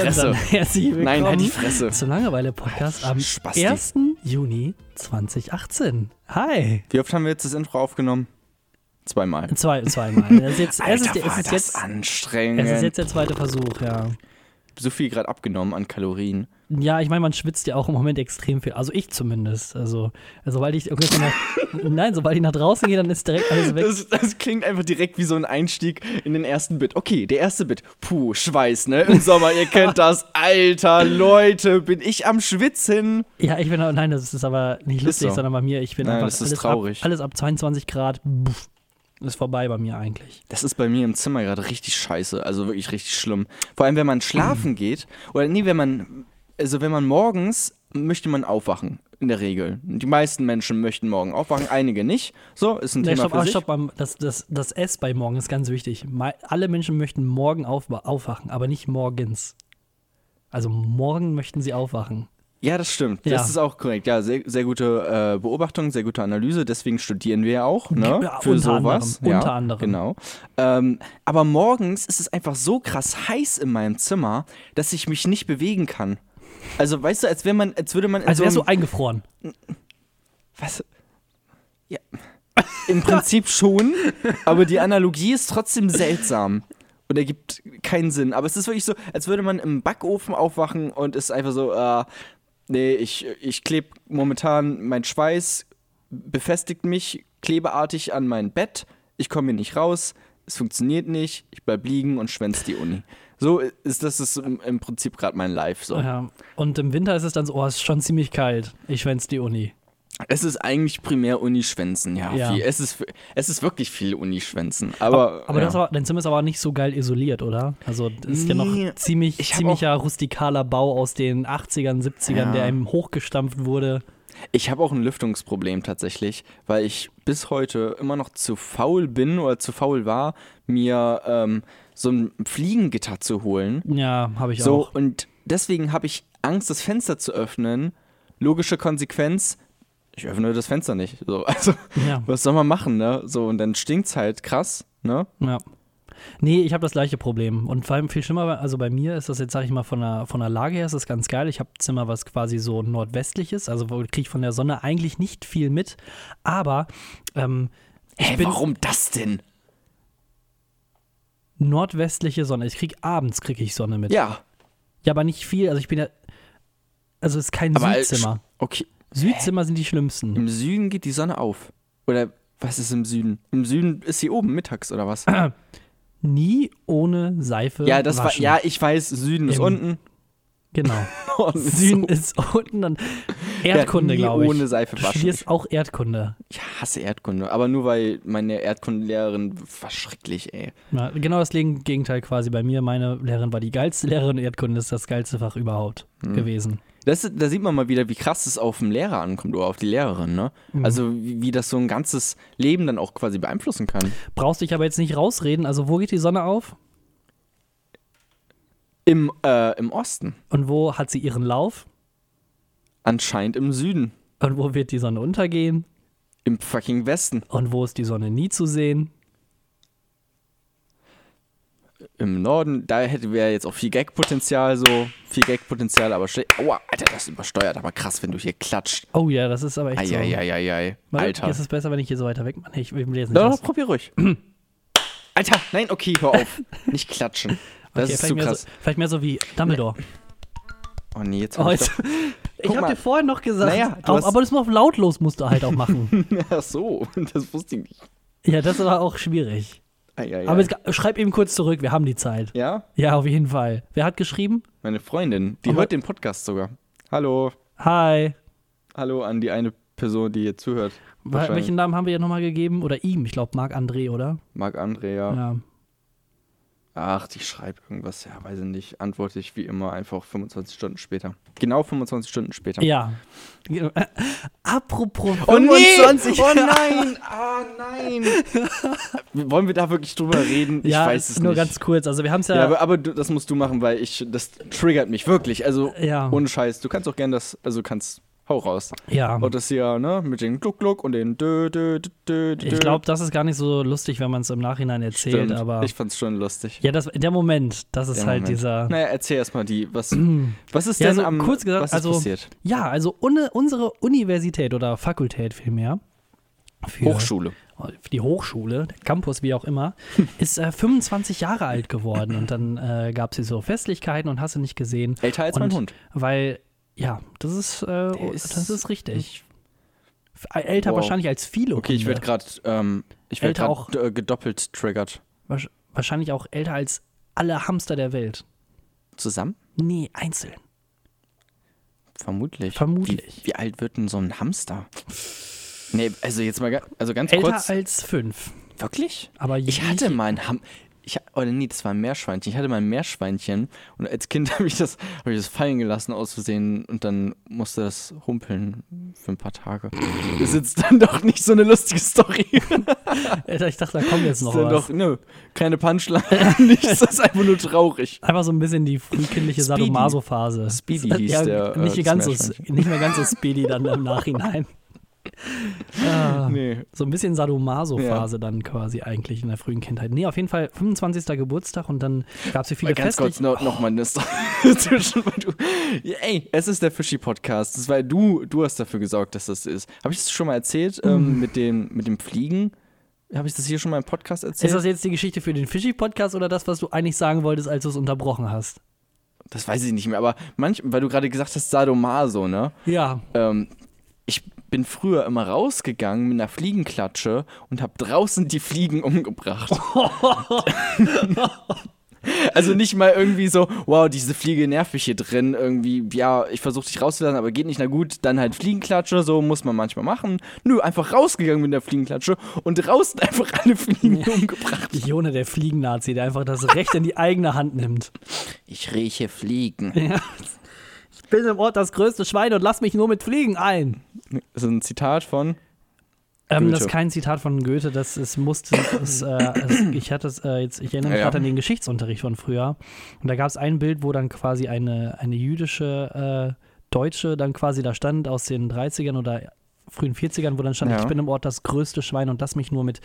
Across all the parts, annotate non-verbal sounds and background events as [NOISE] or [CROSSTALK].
Fresse. Herzlich willkommen Nein, halt die Fresse. zum Langeweile-Podcast am Spasti. 1. Juni 2018. Hi. Wie oft haben wir jetzt das Intro aufgenommen? Zweimal. Zwei, zweimal. Es ist jetzt, es Alter, ist, es ist das jetzt, anstrengend. es ist jetzt der zweite Versuch, ja. so viel gerade abgenommen an Kalorien. Ja, ich meine, man schwitzt ja auch im Moment extrem viel. Also ich zumindest. Also, sobald ich, okay, nach, nein, sobald ich nach draußen gehe, dann ist direkt alles weg. Das, das klingt einfach direkt wie so ein Einstieg in den ersten Bit. Okay, der erste Bit. Puh, Schweiß, ne? Im Sommer, ihr kennt das. Alter, Leute, bin ich am Schwitzen. Ja, ich bin, nein, das ist aber nicht lustig, so. sondern bei mir, ich bin Nein, einfach das ist alles, traurig. Ab, alles ab 22 Grad, buff, ist vorbei bei mir eigentlich. Das ist bei mir im Zimmer gerade richtig scheiße. Also wirklich richtig schlimm. Vor allem, wenn man schlafen [CLEARS THROAT] geht. Oder nee, wenn man. Also, wenn man morgens möchte man aufwachen. In der Regel. Die meisten Menschen möchten morgen aufwachen, einige nicht. So, ist ein Nee, Thema stopp, für sich. stopp, das, das, das S bei morgen ist ganz wichtig. Alle Menschen möchten morgen auf, aufwachen, aber nicht morgens. Also morgen möchten sie aufwachen. Ja, das stimmt. Ja. Das ist auch korrekt. Ja, sehr, sehr gute äh, Beobachtung, sehr gute Analyse. Deswegen studieren wir ja auch, ne? Ja, Für unter sowas. anderem, ja, unter anderem. Genau. Ähm, aber morgens ist es einfach so krass heiß in meinem Zimmer, dass ich mich nicht bewegen kann. Also, weißt du, als wäre man, als würde man Als so wärst du einem, eingefroren. was? Ja. Im Prinzip schon, aber die Analogie ist trotzdem seltsam. Und ergibt keinen Sinn. Aber es ist wirklich so, als würde man im Backofen aufwachen und ist einfach so, äh, nee, ich, ich klebe momentan, mein Schweiß befestigt mich klebeartig an mein Bett. Ich komme hier nicht raus. Es funktioniert nicht. Ich bleib liegen und schwänz die Uni. So ist das ist im, im Prinzip gerade mein Life. So. Ja. Und im Winter ist es dann so, oh, es ist schon ziemlich kalt. Ich schwänz die Uni. Es ist eigentlich primär Unischwänzen, ja. Ja. Viel. Es, ist, es ist wirklich viel Unischwänzen. Aber, Aber ja. das war, dein Zimmer ist aber nicht so geil isoliert, oder? Also das ist ja Nee, noch ziemlich, ziemlicher rustikaler Bau aus den 80ern, 70ern, Ja. der einem hochgestampft wurde. Ich habe auch ein Lüftungsproblem tatsächlich, weil ich bis heute immer noch zu faul bin oder zu faul war, mir ähm, so ein Fliegengitter zu holen. Ja, habe ich So, auch. und deswegen habe ich Angst, das Fenster zu öffnen. Logische Konsequenz, ich öffne das Fenster nicht. So, [LAUGHS] also, Ja. was soll man machen, ne? So, und dann stinkt's halt krass, ne? Ja. Nee, ich habe das gleiche Problem. Und vor allem viel schlimmer, also bei mir ist das jetzt, sag ich mal, von der, von der Lage her ist das ganz geil. Ich habe Zimmer, was quasi so nordwestlich ist, also kriege ich von der Sonne eigentlich nicht viel mit. Aber ähm, Hä, bin- warum das denn? nordwestliche Sonne, ich kriege abends kriege ich Sonne mit. Ja, Ja, aber nicht viel. Also ich bin ja, also es ist kein aber Südzimmer. Okay, Südzimmer sind die schlimmsten. im Süden geht die Sonne auf. Oder was ist im Süden? Im Süden ist sie oben mittags oder was? [CLEARS THROAT] Nie ohne Seife Ja, das war, waschen. ja, ich weiß, Süden ist Im- unten, Genau. [LAUGHS] Ist Süden ist unten dann Erdkunde, nie glaube ich. ohne Seife Du waschen. studierst auch Erdkunde. Ich hasse Erdkunde, aber nur weil meine Erdkundelehrerin war schrecklich, ey. Ja, genau das Gegen- Gegenteil quasi bei mir. Meine Lehrerin war die geilste Lehrerin und Erdkunde ist das geilste Fach überhaupt Hm. gewesen. Das, da sieht man mal wieder, wie krass es auf den Lehrer ankommt oder auf die Lehrerin, ne? Mhm. Also wie, wie das so ein ganzes Leben dann auch quasi beeinflussen kann. Brauchst dich aber jetzt nicht rausreden. Also wo geht die Sonne auf Im, äh, Im Osten. und wo hat sie ihren Lauf Anscheinend im Süden. und wo wird die Sonne untergehen Im fucking Westen. und wo ist die Sonne nie zu sehen? Im Norden, da hätten wir jetzt auch viel Gag-Potenzial, so. Viel Gag-Potenzial, aber schle- Aua, Alter, das übersteuert aber krass, wenn du hier klatscht. Oh ja, das ist aber echt so. Eieieiei. Alter. Hier ist es besser, wenn ich hier so weiter weg mache. Ich will jetzt nicht. Doch, doch, probier ruhig. [CLEARS THROAT] Alter, nein, okay, hör auf. Nicht klatschen. [LAUGHS] Das Okay, ist vielleicht, zu mehr krass. so, vielleicht mehr so wie Dumbledore. Oh nee, jetzt Oh, hab ich jetzt, [LAUGHS] ich Guck habe dir vorhin noch gesagt, Naja, auch, aber das muss auf lautlos musst du halt auch machen. [LAUGHS] Ach so, das wusste ich nicht. ja, das war auch schwierig. Eieiei. Aber jetzt, schreib eben kurz zurück, wir haben die Zeit. ja, Ja, auf jeden Fall. Wer hat geschrieben? meine Freundin, die Aber- hört den Podcast sogar. Hallo. Hi. Hallo an die eine Person, die hier zuhört. Welchen Namen haben wir ja nochmal gegeben? Oder ihm? Ich glaube, Marc André, oder? Marc André, ja. Ja. Ach, die schreibt irgendwas, ja, weiß ich nicht. Antworte ich wie immer einfach 25 Stunden später. Genau 25 Stunden später. Ja. [LAUGHS] Apropos Oh nee! 25. Oh nein! Ah nein! [LAUGHS] Wollen wir da wirklich drüber reden? Ich ja, weiß es nur nicht. ganz kurz. Also wir haben es ja, ja. aber, aber das musst du machen, weil ich das triggert mich wirklich. Also Ja. ohne Scheiß. Du kannst auch gerne das, also kannst Hau raus. Ja. Und das hier, ne, mit den Gluck-Gluck und den Dö, Dö, Dö, Dö, Dö. Ich glaube, das ist gar nicht so lustig, wenn man es im Nachhinein erzählt, Stimmt. aber. Ich fand's schon lustig. ja, das, der Moment, das ist Der halt Moment. dieser. Naja, erzähl erstmal die, was, [CLEARS THROAT] was ist Ja, denn so am, kurz gesagt, was ist also- passiert? Ja, also une, unsere Universität oder Fakultät vielmehr. Für Hochschule. für die Hochschule, der Campus, wie auch immer, [LAUGHS] ist äh, 25 Jahre alt geworden. Und dann äh, gab es hier so Festlichkeiten und hast du nicht gesehen. Älter als und, mein Hund. Weil, ja, das ist, äh, ist- das ist richtig. F- Älter Wow. wahrscheinlich als viele. Okay, ich Hunde. werde gerade, ähm, ich werde Älter gerade äh, gedoppelt triggert. Wahrscheinlich auch älter als alle Hamster der Welt. Zusammen? Nee, einzeln. Vermutlich. Vermutlich. Wie, wie alt wird denn so ein Hamster? Nee, also jetzt mal, also ganz Älter kurz. als fünf. Wirklich? Aber Ich hatte mal ein Ham ich, oder nee, das war ein Meerschweinchen. Ich hatte mal ein Meerschweinchen und als Kind [LAUGHS] habe ich, das- hab ich das fallen gelassen aus Versehen und dann musste das humpeln für ein paar Tage. Das [LAUGHS] ist jetzt dann doch nicht so eine lustige Story. [LAUGHS] Ich dachte, da kommt jetzt noch ist dann was. doch, nö, keine Punchline, nichts, das ist einfach nur traurig. Einfach so ein bisschen die frühkindliche. Sadomaso-Phase. Speedy Ja, hieß der, äh, Nicht, das ganz so, nicht mehr ganz so speedy dann im Nachhinein. Ah, Nee. So ein bisschen Sadomaso-Phase dann quasi eigentlich in der frühen Kindheit. Nee, auf jeden Fall 25. Geburtstag und dann gab es hier viele ganz Festlich kurz noch, noch mal eine [LAUGHS] ja, ey, es ist der Fischi-Podcast. Das war du, du hast dafür gesorgt, dass das ist. Habe ich das schon mal erzählt ähm, mit, dem, mit dem Fliegen? Habe ich das hier schon mal im Podcast erzählt? Ist das jetzt die Geschichte für den Fischi-Podcast oder das, was du eigentlich sagen wolltest, als du es unterbrochen hast? Das weiß ich nicht mehr, aber manch, weil du gerade gesagt hast, Sadomaso, ne? Ja. Ähm, ich bin früher immer rausgegangen mit einer Fliegenklatsche und habe draußen die Fliegen umgebracht. [LAUGHS] also nicht mal irgendwie so, wow, diese Fliege nervt mich hier drin, irgendwie, ja, ich versuche dich rauszulassen, aber geht nicht, na gut, dann halt Fliegenklatsche, so muss man manchmal machen. Nö, einfach rausgegangen mit der Fliegenklatsche und draußen [LAUGHS] einfach alle Fliegen umgebracht. Jone, der Fliegennazi, der einfach das Recht in die eigene Hand nimmt. Ich rieche Fliegen. Ja. Ich bin im Ort das größte Schwein und lass mich nur mit Fliegen ein. Das ist ein Zitat von Ähm, das ist kein Zitat von Goethe, das ist, musste, es, äh, es, ich hatte es äh, jetzt, ich erinnere mich Ja, ja. gerade an den Geschichtsunterricht von früher. Und da gab es ein Bild, wo dann quasi eine, eine jüdische äh, Deutsche dann quasi da stand aus den 30ern oder frühen 40ern, wo dann stand, Ja. ich bin im Ort das größte Schwein und lass mich nur mit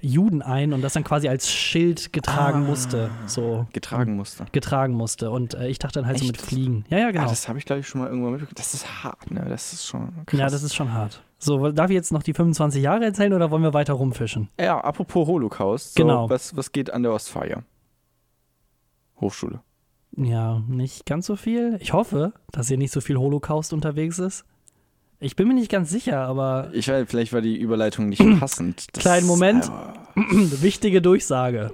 Juden ein und das dann quasi als Schild getragen Ah. musste. So getragen musste. getragen musste. Und äh, ich dachte dann halt so mit Echt? Fliegen. Ja, ja, genau. Ah, das habe ich, glaube ich, schon mal irgendwann mitbekommen. Das ist hart, ne? Das ist schon krass. ja, das ist schon hart. So, darf ich jetzt noch die 25 Jahre erzählen oder wollen wir weiter rumfischen? Ja, apropos Holocaust. So, Genau. Was, was geht an der Ostfeier? Hochschule. Ja, nicht ganz so viel. Ich hoffe, dass hier nicht so viel Holocaust unterwegs ist. Ich bin mir nicht ganz sicher, aber Ich weiß, vielleicht war die Überleitung nicht [CLEARS THROAT] passend. Das, Kleinen Moment. äh, [CLEARS THROAT] wichtige Durchsage.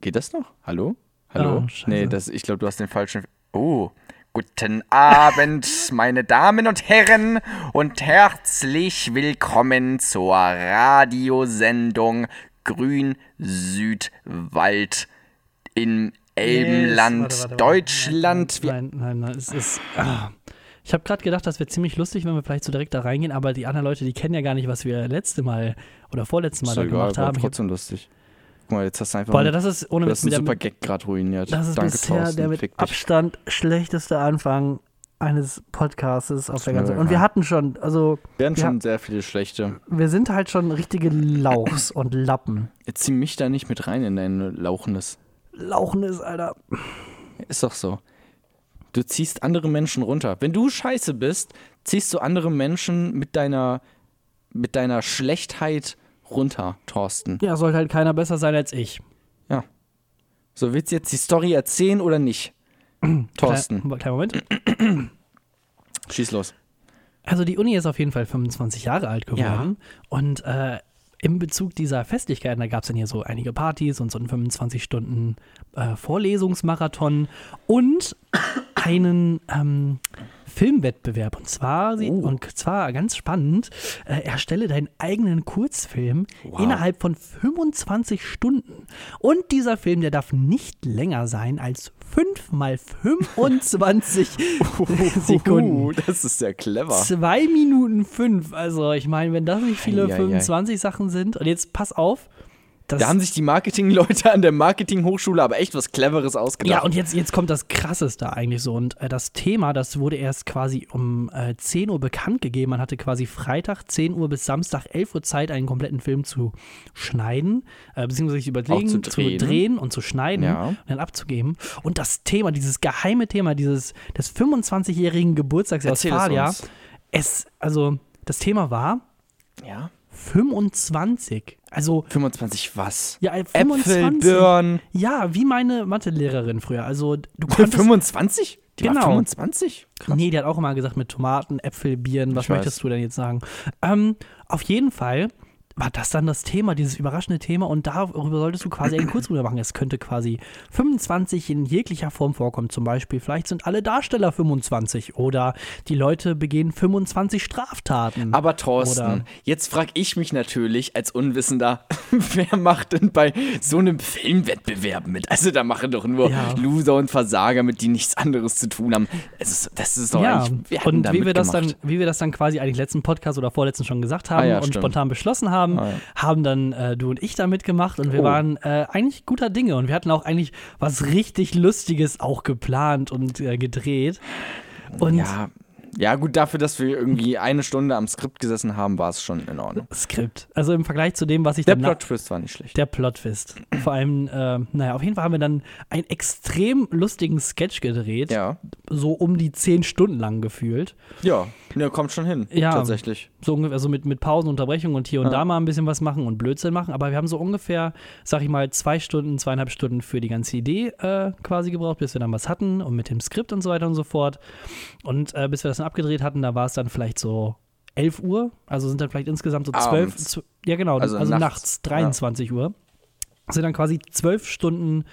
geht das noch? Hallo? Hallo? Oh, nee, das, ich glaube, du hast den falschen. Oh. Guten Abend, [LAUGHS] meine Damen und Herren, und herzlich willkommen zur Radiosendung Grün Südwald in Elbenland, Warte, warte, warte. Deutschland. Wir- Nein, nein, nein, es ist. Ah. Ich habe gerade gedacht, das wäre ziemlich lustig, wenn wir vielleicht so direkt da reingehen, aber die anderen Leute, die kennen ja gar nicht, was wir letzte Mal oder vorletztes Mal Ist da egal, gemacht haben. Hab, trotzdem lustig. Guck mal, jetzt hast du einfach. Alter, das ist ohne Witz hast einen mit super Gag gerade ruiniert. Das ist Danke, bisher Thorsten. der mit. Abstand schlechteste Anfang eines Podcastes auf der ganzen egal. Und wir hatten schon, also Wir hatten wir schon sehr viele schlechte. wir sind halt schon richtige Lauchs [CLEARS THROAT] und Lappen. Jetzt zieh mich da nicht mit rein in dein Lauchendes. Lauchnis, Alter. Ist doch so. Du ziehst andere Menschen runter. Wenn du scheiße bist, ziehst du andere Menschen mit deiner, mit deiner Schlechtheit runter, Thorsten. Ja, sollte halt keiner besser sein als ich. Ja. So, willst du jetzt die Story erzählen oder nicht? [CLEARS THROAT] Thorsten, Klein, kleinen Moment. [CLEARS THROAT] schieß los. Also die Uni ist auf jeden Fall 25 Jahre alt geworden. Und äh, im Bezug dieser Festlichkeiten, da gab es dann hier so einige Partys und so einen 25 Stunden äh, Vorlesungsmarathon und einen ähm, Filmwettbewerb. Und zwar, Oh. und zwar ganz spannend, äh, erstelle deinen eigenen Kurzfilm Wow. innerhalb von 25 Stunden. Und dieser Film, der darf nicht länger sein als 5 mal 25 [LAUGHS] Sekunden. Uh, das ist sehr clever. 2 Minuten 5. Also, ich meine, wenn das nicht viele Eieiei. 25 Sachen sind. Und jetzt pass auf: das, Da haben sich die Marketingleute an der Marketinghochschule aber echt was Cleveres ausgedacht. Ja, und jetzt, jetzt kommt das Krasseste eigentlich so. Und äh, das Thema, das wurde erst quasi um äh, 10 Uhr bekannt gegeben. Man hatte quasi Freitag 10 Uhr bis Samstag 11 Uhr Zeit, einen kompletten Film zu schneiden, äh, beziehungsweise sich überlegen, zu zu drehen. drehen und zu schneiden Ja. und dann abzugeben. Und das Thema, dieses geheime Thema dieses des 25-jährigen Geburtstags der Erzähl es Westfalia, uns. es, also das Thema war ja. 25. Also 25 was? ja, äh, Äpfel, 25. Birnen. Ja, wie meine Mathelehrerin früher. Also du konntest 25? Die war Genau. 25? Krass. Nee, der hat auch immer gesagt mit Tomaten, Äpfel, Bieren. Was möchtest du denn jetzt sagen? Ähm, auf jeden Fall war das dann das Thema, dieses überraschende Thema und darüber solltest du quasi einen Kurzrunde machen. Es könnte quasi 25 in jeglicher Form vorkommen. Zum Beispiel, vielleicht sind alle Darsteller 25 oder die Leute begehen 25 Straftaten. Aber Thorsten, Oder- jetzt frage ich mich natürlich als Unwissender, [LAUGHS] wer macht denn bei so einem Filmwettbewerb mit? Also da machen doch nur Ja. Loser und Versager mit, die nichts anderes zu tun haben. Ist, das ist doch ja, eigentlich, wir und wie wir, das dann, wie wir das dann quasi eigentlich letzten Podcast oder vorletzten schon gesagt haben Ah ja, und stimmt. spontan beschlossen haben, Ah ja. haben dann äh, du und ich da mitgemacht und wir Oh. waren äh, eigentlich guter Dinge und wir hatten auch eigentlich was richtig Lustiges auch geplant und äh, gedreht. Und Ja, ja, gut, dafür, dass wir irgendwie eine Stunde am Skript gesessen haben, war es schon in Ordnung. Skript. Also im Vergleich zu dem, was ich Der Plot-Twist war nicht schlecht. der Plot-Twist. Vor allem, äh, naja, auf jeden Fall haben wir dann einen extrem lustigen Sketch gedreht, Ja, so um die zehn Stunden lang gefühlt. ja, der kommt schon hin, Ja. tatsächlich. So ungefähr, also mit, mit Pausen, Unterbrechungen und hier und Ja. da mal ein bisschen was machen und Blödsinn machen. Aber wir haben so ungefähr, sag ich mal, zwei Stunden, zweieinhalb Stunden für die ganze Idee äh, quasi gebraucht, bis wir dann was hatten und mit dem Skript und so weiter und so fort. Und äh, bis wir das dann abgedreht hatten, da war es dann vielleicht so 11 Uhr. Also sind dann vielleicht insgesamt so 12, Abends. zw- ja genau, also, Also nachts, nachts, 23 Uhr. Das sind dann quasi zwölf Stunden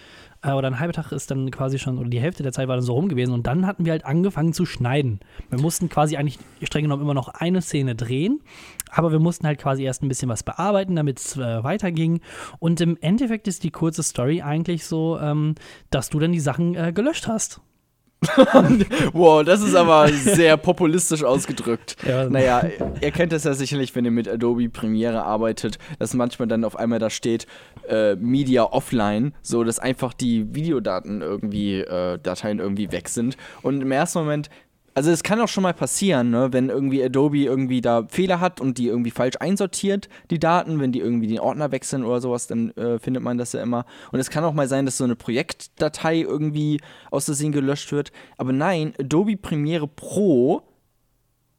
oder ein halber Tag ist dann quasi schon, oder die Hälfte der Zeit war dann so rum gewesen. Und dann hatten wir halt angefangen zu schneiden. Wir mussten quasi eigentlich streng genommen immer noch eine Szene drehen, aber wir mussten halt quasi erst ein bisschen was bearbeiten, damit es äh, weiterging. Und im Endeffekt ist die kurze Story eigentlich so, ähm, dass du dann die Sachen äh, gelöscht hast. [LAUGHS] Wow, das ist aber sehr populistisch ausgedrückt. Ja. Naja, ihr kennt das ja sicherlich, wenn ihr mit Adobe Premiere arbeitet, dass manchmal dann auf einmal da steht äh, Media offline, so dass einfach die Videodaten irgendwie, äh, Dateien irgendwie weg sind. Und im ersten Moment, also es kann auch schon mal passieren, ne, wenn irgendwie Adobe irgendwie da Fehler hat und die irgendwie falsch einsortiert, die Daten, wenn die irgendwie den Ordner wechseln oder sowas, dann äh, findet man das ja immer. Und es kann auch mal sein, dass so eine Projektdatei irgendwie aus Versehen gelöscht wird. Aber nein, Adobe Premiere Pro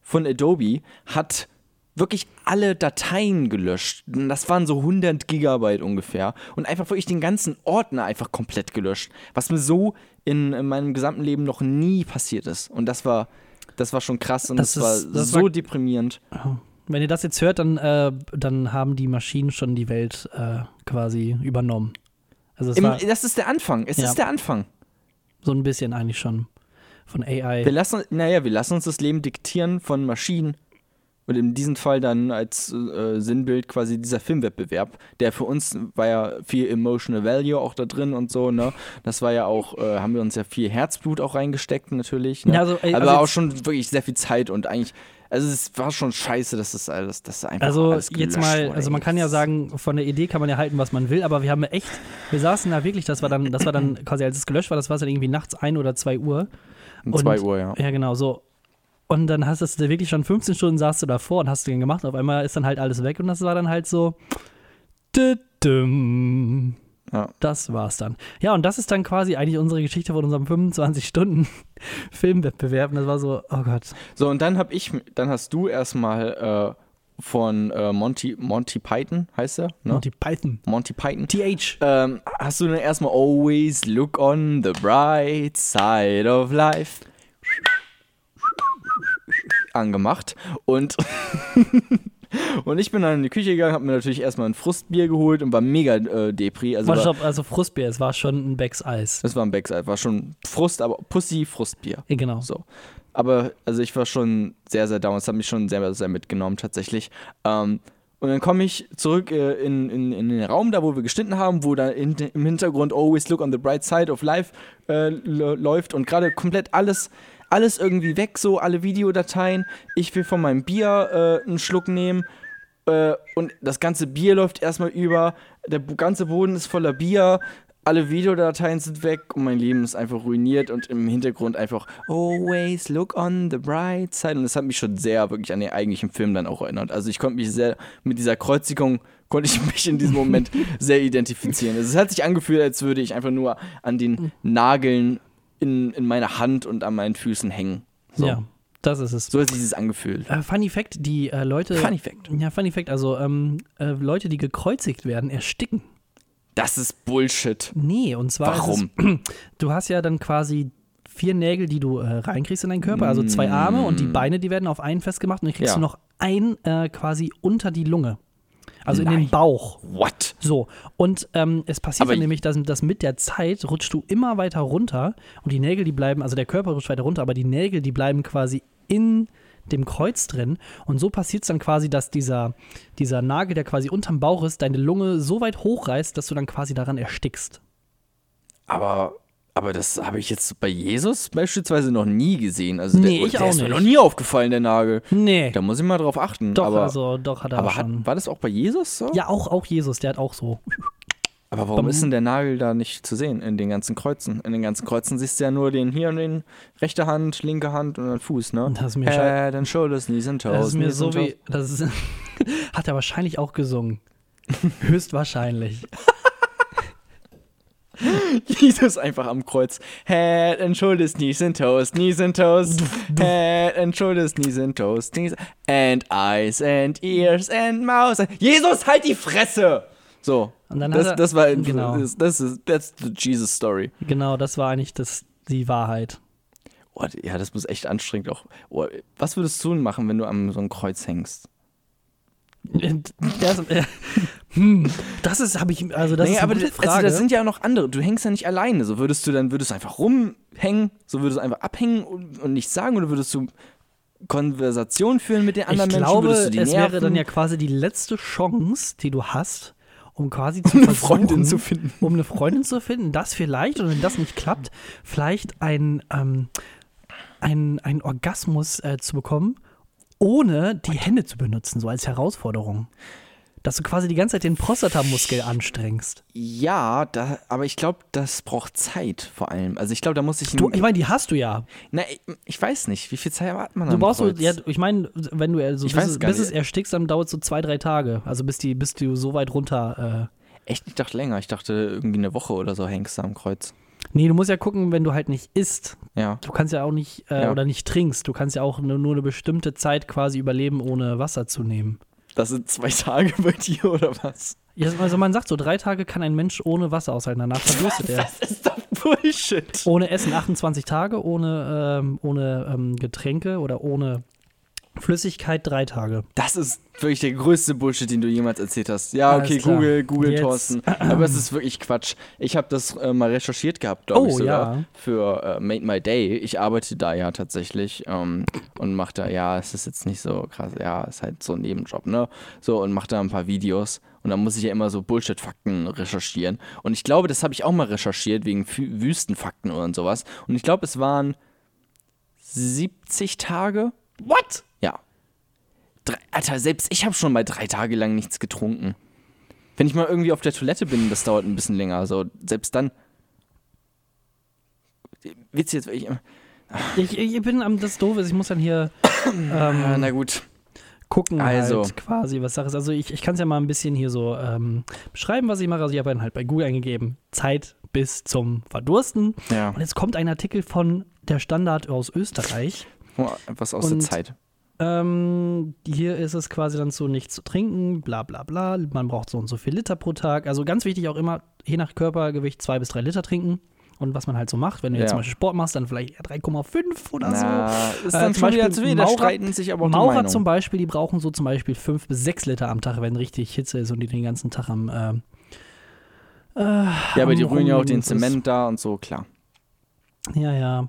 von Adobe hat wirklich alle Dateien gelöscht. Das waren so 100 Gigabyte ungefähr. Und einfach wirklich den ganzen Ordner einfach komplett gelöscht. Was mir so in, in meinem gesamten Leben noch nie passiert ist. Und das war, das war schon krass und Das das, ist- war das so war- deprimierend. Wenn ihr das jetzt hört, dann, äh, dann haben die Maschinen schon die Welt äh, quasi übernommen. Also es Im, war das ist der Anfang. Es Ja. ist der Anfang. so ein bisschen eigentlich schon von AI. Wir lassen, naja, wir lassen uns das Leben diktieren von Maschinen. Und in diesem Fall dann als äh, Sinnbild quasi dieser Filmwettbewerb, der für uns war ja viel Emotional Value auch da drin und so, ne? Das war ja auch, äh, haben wir uns ja viel Herzblut auch reingesteckt natürlich. Ne? Also, ey, Aber also auch schon wirklich sehr viel Zeit und eigentlich, also es war schon scheiße, dass das alles, dass einfach Also alles jetzt mal, wurde. also man kann ja sagen, von der Idee kann man ja halten, was man will, aber wir haben echt, wir saßen da wirklich, das war dann, das war dann [CLEARS THROAT] quasi, als es gelöscht war, das war dann irgendwie nachts ein oder zwei Uhr. um und- 2 Uhr, ja. Ja, genau, so. Und dann hast du wirklich schon 15 Stunden saßt du davor und hast den gemacht. Auf einmal ist dann halt alles weg und das war dann halt so. Ja. Das war's dann. Ja, und das ist dann quasi eigentlich unsere Geschichte von unserem 25-Stunden-Filmwettbewerb. [LAUGHS] Und das war so, oh Gott. So, und dann hab ich, dann hast du erstmal äh, von äh, Monty, Monty Python, heißt er, ne? Monty Python. Monty Python. TH. Ähm, hast du dann erstmal always look on the bright side of life angemacht und [LAUGHS] und ich bin dann in die Küche gegangen, habe mir natürlich erstmal ein Frustbier geholt und war mega äh, Depri. Also Warte, war, stopp, also Frustbier, es war schon ein Becks Eis. das war ein Backside, war schon Frust, aber Pussy Frustbier. Ja, genau. So. Aber also ich war schon sehr, sehr down. Das hat mich schon sehr, sehr mitgenommen tatsächlich. Ähm, und dann komme ich zurück äh, in, in, in den Raum, da wo wir geschnitten haben, wo da in, im Hintergrund Always Look on the Bright Side of Life äh, läuft und gerade komplett alles, alles irgendwie weg, so alle Videodateien. Ich will von meinem Bier äh, einen Schluck nehmen äh, und das ganze Bier läuft erstmal über, der ganze Boden ist voller Bier, alle Videodateien sind weg und mein Leben ist einfach ruiniert und im Hintergrund einfach always look on the bright side und das hat mich schon sehr wirklich an den eigentlichen Film dann auch erinnert. Also ich konnte mich sehr mit dieser Kreuzigung konnte ich [LAUGHS] mich in diesem Moment [LAUGHS] sehr identifizieren. Also es hat sich angefühlt, als würde ich einfach nur an den Nageln in, in meiner Hand und an meinen Füßen hängen. So, Ja, das ist es. so hat sich dieses angefühlt. Äh, Funny Fact, die äh, Leute. Funny Fact. Ja, Funny Fact, also ähm, äh, Leute, die gekreuzigt werden, ersticken. Das ist Bullshit. Nee, und zwar. Warum? Ist es, [CLEARS THROAT] du hast ja dann quasi vier Nägel, die du äh, reinkriegst in deinen Körper, also zwei Arme und die Beine, die werden auf einen festgemacht und dann kriegst Mm. Ja. du noch ein äh, quasi unter die Lunge. Also in den Nein. Bauch. What? So, und ähm, es passiert Aber dann ich- nämlich, dass, dass mit der Zeit rutschst du immer weiter runter und die Nägel, die bleiben, also der Körper rutscht weiter runter, aber die Nägel, die bleiben quasi in dem Kreuz drin. Und so passiert es dann quasi, dass dieser, dieser Nagel, der quasi unterm Bauch ist, deine Lunge so weit hochreißt, dass du dann quasi daran erstickst. Aber, aber das habe ich jetzt bei Jesus beispielsweise noch nie gesehen. Also Nee, der, ich der auch ist mir nicht. noch nie aufgefallen, der Nagel. Nee. Da muss ich mal drauf achten. Doch, aber, also doch hat er aber hat, schon. war das auch bei Jesus so? ja, auch, auch Jesus, der hat auch so. Aber warum ist denn der Nagel da nicht zu sehen in den ganzen Kreuzen? In den ganzen Kreuzen siehst du ja nur den hier und den rechte Hand, linke Hand und den Fuß, ne? Das ist mir Head and shoulders, knees and toes. Das ist mir so wie. Das ist, [LAUGHS] hat er wahrscheinlich auch gesungen. Höchstwahrscheinlich. [LAUGHS] [LAUGHS] Jesus einfach am Kreuz. Head and shoulders, knees and toes, knees and toes. Head and shoulders, knees and toes, knees and eyes and ears and mouth. Jesus, halt die Fresse! So. Und dann das, er- das war genau. das, das ist that's the Jesus Story. Genau, das war eigentlich das, die Wahrheit. Oh, ja, das muss echt anstrengend auch. Oh, was würdest du denn machen, wenn du am so einem Kreuz hängst? [LAUGHS] Das, äh, hm, das ist, habe ich, also das nee, ist eine aber das, also Frage. das sind ja auch noch andere. Du hängst ja nicht alleine. So würdest du dann würdest du einfach rumhängen, so würdest du einfach abhängen und, und nichts sagen oder würdest du Konversation führen mit den ich anderen glaube, Menschen? Würdest du die es nerven? wäre dann ja quasi die letzte Chance, die du hast, um quasi zu eine versuchen, Freundin zu finden. um eine Freundin zu finden, das vielleicht, und wenn das nicht klappt, vielleicht ein, ähm, ein, ein Orgasmus äh, zu bekommen, ohne die Hände zu benutzen, so als Herausforderung. Dass du quasi die ganze Zeit den Prostatamuskel anstrengst. Ja, da, aber ich glaube, das braucht Zeit vor allem. Also ich glaube, da muss ich. Du, ich meine, die hast du ja. na, ich, ich weiß nicht, wie viel Zeit hat man Du am brauchst so, ja, ich meine, wenn du also Ich bis, weiß es, gar bis es erstickst, dann dauert es so zwei, drei Tage. Also bis die, bis du so weit runter. Echt, ich dachte länger. Ich dachte irgendwie eine Woche oder so hängst du am Kreuz. Äh, nee, du musst ja gucken, wenn du halt nicht isst. Ja. Du kannst ja auch nicht äh, Ja. oder nicht trinkst. Du kannst ja auch nur, nur eine bestimmte Zeit quasi überleben, ohne Wasser zu nehmen. Das sind zwei Tage bei dir oder was? Ja, also man sagt so, drei Tage kann ein Mensch ohne Wasser aushalten. Danach verdurstet [LAUGHS] er. Das ist doch Bullshit. Ohne Essen 28 Tage, ohne, ähm, ohne ähm, Getränke oder ohne Flüssigkeit drei Tage. Das ist wirklich der größte Bullshit, den du jemals erzählt hast. Ja, Alles okay, klar. Google, Google, Jetzt- Thorsten. Aber es ist wirklich Quatsch. Ich habe das äh, mal recherchiert gehabt, glaube ich Oh, sogar, ja. für äh, Made My Day. Ich arbeite da ja tatsächlich ähm, und mache da, ja, es ist jetzt nicht so krass, ja, ist halt so ein Nebenjob, ne? So, und mache da ein paar Videos. Und dann muss ich ja immer so Bullshit-Fakten recherchieren. Und ich glaube, das habe ich auch mal recherchiert, wegen Fü Wüstenfakten und sowas. Und ich glaube, es waren 70 Tage. What? Drei, Alter, selbst ich habe schon mal drei Tage lang nichts getrunken. Wenn ich mal irgendwie auf der Toilette bin, das dauert ein bisschen länger. So, selbst dann. Witz jetzt, ich, Ich, ich bin am, das Doofe ist, ich muss dann hier ah, ähm, na gut. gucken Also. halt quasi, was Sache ist. Also ich, ich kann es ja mal ein bisschen hier so ähm, beschreiben, was ich mache. Also ich habe dann halt bei Google eingegeben, Zeit bis zum Verdursten. Ja. Und jetzt kommt ein Artikel von der Standard aus Österreich. Oh, Was aus Und- der Zeit. Ähm, hier ist es quasi dann so, nichts zu trinken, bla bla bla. Man braucht so und so viel Liter pro Tag. Also ganz wichtig auch immer, je nach Körpergewicht zwei bis drei Liter trinken. Und was man halt so macht, wenn du jetzt Ja. zum Beispiel Sport machst, dann vielleicht eher 3,5 oder so. Na, ist Äh, dann zum schon wieder Beispiel zu viel. Da Maurer- streiten sich aber auch Maurer zum Beispiel, die brauchen so zum Beispiel fünf bis sechs Liter am Tag, wenn richtig Hitze ist und die den ganzen Tag am. Äh, äh, Ja, aber die rühren ja auch den. Zement da und so, klar. Ja, ja.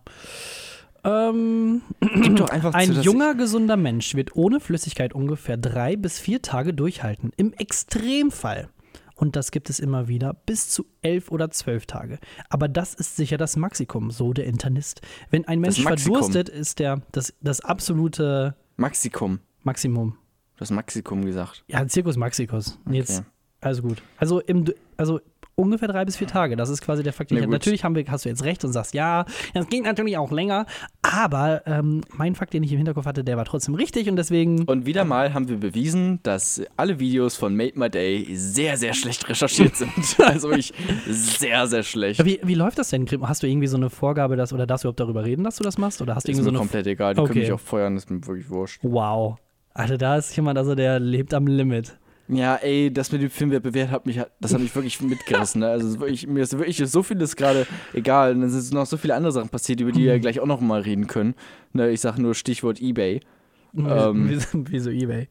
Ähm, Gib doch einfach ein junger, gesunder Mensch wird ohne Flüssigkeit ungefähr drei bis vier Tage durchhalten. Im Extremfall. Und das gibt es immer wieder, bis zu elf oder zwölf Tage. Aber das ist sicher das Maximum, so der Internist. Wenn ein Mensch Maximum. verdurstet, ist der das, das absolute Ich, Maxikum. Maximum. Du hast Maxikum gesagt. Ja, Zirkus Maxicus. Und Jetzt, Okay. also gut. Also, im, also ungefähr drei bis vier Tage. Das ist quasi der Fakt. den Na ich- gut. Natürlich haben wir, hast du jetzt recht und sagst, ja, das ging natürlich auch länger. Aber ähm, mein Fakt, den ich im Hinterkopf hatte, der war trotzdem richtig und deswegen. Und wieder mal haben wir bewiesen, dass alle Videos von Made My Day sehr, sehr schlecht recherchiert sind. [LAUGHS] also ich sehr, sehr schlecht. Wie, wie läuft das denn? Hast du irgendwie so eine Vorgabe, dass, oder darfst du überhaupt darüber reden, dass du das machst? Oder hast du Ist irgendwie mir so eine. komplett egal, die Okay. können mich auch feuern, das ist mir wirklich wurscht. Wow. Alter, da ist jemand, also der lebt am Limit. Ja, ey, das mit dem Filmwettbewerb hat mich, das hat mich wirklich mitgerissen. Ne? Also wirklich, mir ist wirklich so vieles gerade egal. Und es sind noch so viele andere Sachen passiert, über die wir ja gleich auch noch mal reden können. Ne, ich sag nur Stichwort Ebay. Ähm. wie, wie so Ebay.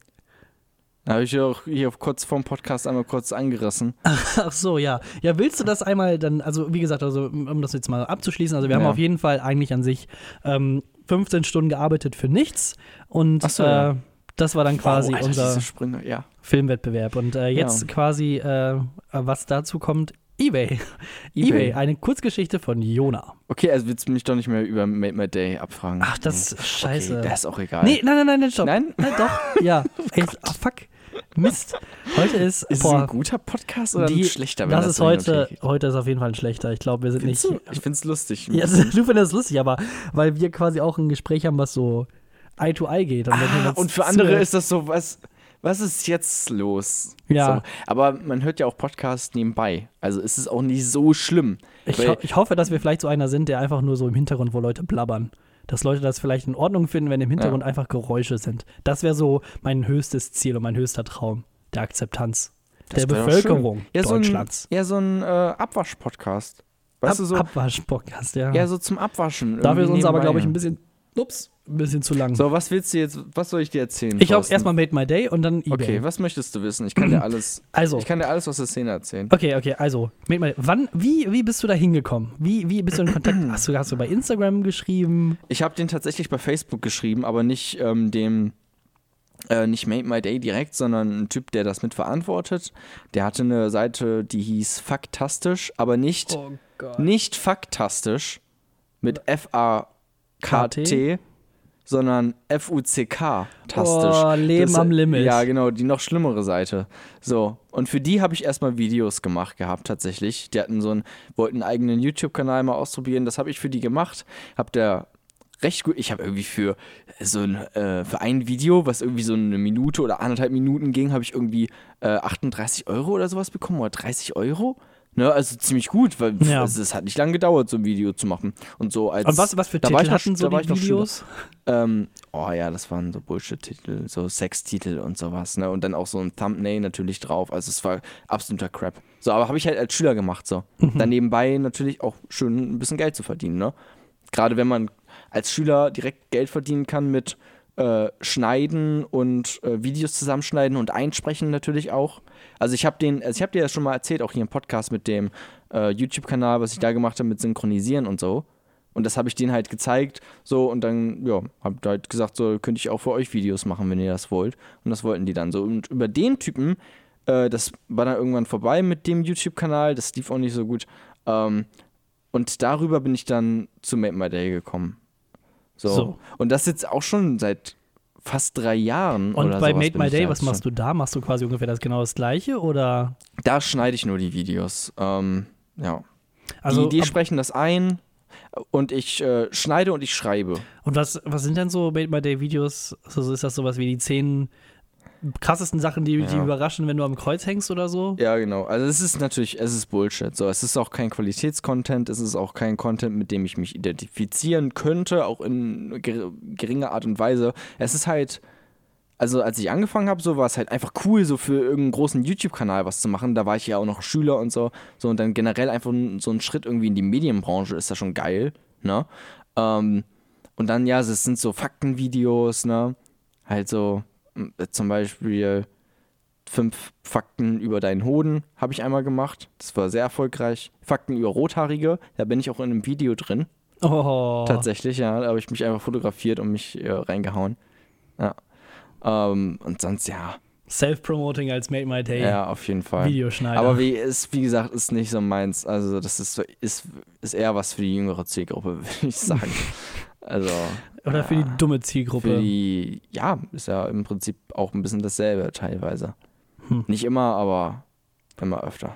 Da habe ich ja auch hier kurz vorm Podcast einmal kurz angerissen. [LAUGHS] Ach so, ja. Ja, willst du das einmal dann, also wie gesagt, also um das jetzt mal abzuschließen, also wir haben Ja. auf jeden Fall eigentlich an sich ähm, 15 Stunden gearbeitet für nichts und Ach so, äh, ja. Das war dann quasi wow, Alter, unser Sprünge, ja. Filmwettbewerb. Und äh, jetzt Ja. quasi, äh, was dazu kommt, [LAUGHS] Ebay. Ebay. Eine Kurzgeschichte von Jona. Okay, also willst du mich doch nicht mehr über Made My Day abfragen. Ach, das ist scheiße. Okay, das ist auch egal. Nee, nein, nein, nein, nein, stopp. Nein? Nein, doch. [LAUGHS] Ja. Ey, ah, fuck. Mist. Heute ist, Ist es boah, ein guter Podcast oder die, ein schlechter? wenn das ist heute, geht? heute ist auf jeden Fall ein schlechter. Ich glaube, wir sind Findest nicht. du? Ich find's lustig. Ja, [LAUGHS] du findest das lustig, aber weil wir quasi auch ein Gespräch haben, was so Eye to Eye geht. Und, Ah, und für andere ist das so, was, was ist jetzt los? Ja. So. Aber man hört ja auch Podcasts nebenbei. Also ist es auch nicht so schlimm. Ich, ho ich hoffe, dass wir vielleicht so einer sind, der einfach nur so im Hintergrund, wo Leute blabbern. Dass Leute das vielleicht in Ordnung finden, wenn im Hintergrund einfach Geräusche sind. Das wäre so mein höchstes Ziel und mein höchster Traum. Der Akzeptanz Das der Bevölkerung ja, Deutschlands. So ein, ja, so ein äh, Abwasch-Podcast. Ab so, Abwasch-Podcast, ja. ja, so zum Abwaschen. Dafür ist uns aber, glaube ich, ein bisschen, ups, ein bisschen zu lang. So, was willst du jetzt, was soll ich dir erzählen? ich habe erstmal Made My Day und dann eBay. Okay, was möchtest du wissen? Ich kann dir alles, [CLEARS THROAT] Also, ich kann dir alles aus der Szene erzählen. Okay, okay, also, Made My Day. Wann, wie, wie bist du da hingekommen? Wie, wie bist du in Kontakt? [CLEARS THROAT] Hast du, hast du bei Instagram geschrieben? Ich habe den tatsächlich bei Facebook geschrieben, aber nicht ähm, dem, äh, nicht Made My Day direkt, sondern ein Typ, der das mit verantwortet. Der hatte eine Seite, die hieß Faktastisch, aber nicht, Oh Gott. nicht faktastisch mit F-A-K-T, sondern F-U-C-K-tastisch. Oh, Leben am Limit. Ja, genau, die noch schlimmere Seite. So, und für die habe ich erstmal Videos gemacht gehabt, tatsächlich. Die hatten so einen, wollten einen eigenen YouTube-Kanal mal ausprobieren. Das habe ich für die gemacht. Hab der recht gut, ich habe irgendwie für so ein, äh, für ein Video, was irgendwie so eine Minute oder anderthalb Minuten ging, habe ich irgendwie äh, 38 Euro oder sowas bekommen oder 30 Euro. Ne, also ziemlich gut, weil Ja. also es hat nicht lange gedauert, so ein Video zu machen. Und so als Und was, was für da Titel noch- hatten so da die. Videos? ähm, oh ja, das waren so Bullshit-Titel, so Sextitel und sowas, ne? Und dann auch so ein Thumbnail natürlich drauf. Also es war absoluter Crap. So, aber habe ich halt als Schüler gemacht, so. Dann nebenbei natürlich auch schön ein bisschen Geld zu verdienen, ne? Gerade wenn man als Schüler direkt Geld verdienen kann mit äh, Schneiden und äh, Videos zusammenschneiden und einsprechen natürlich auch. Also ich habe den, also ich habe dir das schon mal erzählt, auch hier im Podcast mit dem äh, YouTube-Kanal, was ich da gemacht habe mit Synchronisieren und so. Und das habe ich denen halt gezeigt, so und dann, ja, hab halt gesagt, so könnte ich auch für euch Videos machen, wenn ihr das wollt. Und das wollten die dann so. Und über den Typen, äh, das war dann irgendwann vorbei mit dem YouTube-Kanal, das lief auch nicht so gut. Ähm, und darüber bin ich dann zu Made My Day gekommen. So. So. Und das jetzt auch schon seit fast drei Jahren. Und bei Made My Day, da was machst du da? Machst du quasi ungefähr das genau das gleiche oder? Da schneide ich nur die Videos. Ähm, ja. Also, die die sprechen das ein und ich äh, schneide und ich schreibe. und was, was sind denn so Made My Day Videos? Also ist das sowas wie die zehn krassesten Sachen, die Ja. überraschen, wenn du am Kreuz hängst oder so? Ja, genau. Also es ist natürlich, es ist Bullshit. So, es ist auch kein Qualitätscontent, es ist auch kein Content, mit dem ich mich identifizieren könnte, auch in ger geringer Art und Weise. Es ist halt, also als ich angefangen habe, so war es halt einfach cool, so für irgendeinen großen YouTube-Kanal was zu machen. Da war ich ja auch noch Schüler und so. So und dann generell einfach so ein Schritt irgendwie in die Medienbranche ist ja schon geil, ne? Ähm, und dann, ja, es sind so Faktenvideos, ne? Halt so, zum Beispiel fünf Fakten über deinen Hoden habe ich einmal gemacht. Das war sehr erfolgreich. Fakten über Rothaarige, da bin ich auch in einem Video drin. Oh. Tatsächlich, ja. Da habe ich mich einfach fotografiert und mich äh, reingehauen. Ja. Ähm, und sonst, ja. Self-Promoting als Made My Day Ja, auf jeden Fall. Videoschneider. Aber wie, ist, wie gesagt, ist nicht so meins. Also, das ist, so- ist, ist eher was für die jüngere Zielgruppe, [LAUGHS] würde ich sagen. [LAUGHS] Also, Oder für die dumme Zielgruppe? Für die, ja, ist ja im Prinzip auch ein bisschen dasselbe teilweise. Hm. Nicht immer, aber immer öfter.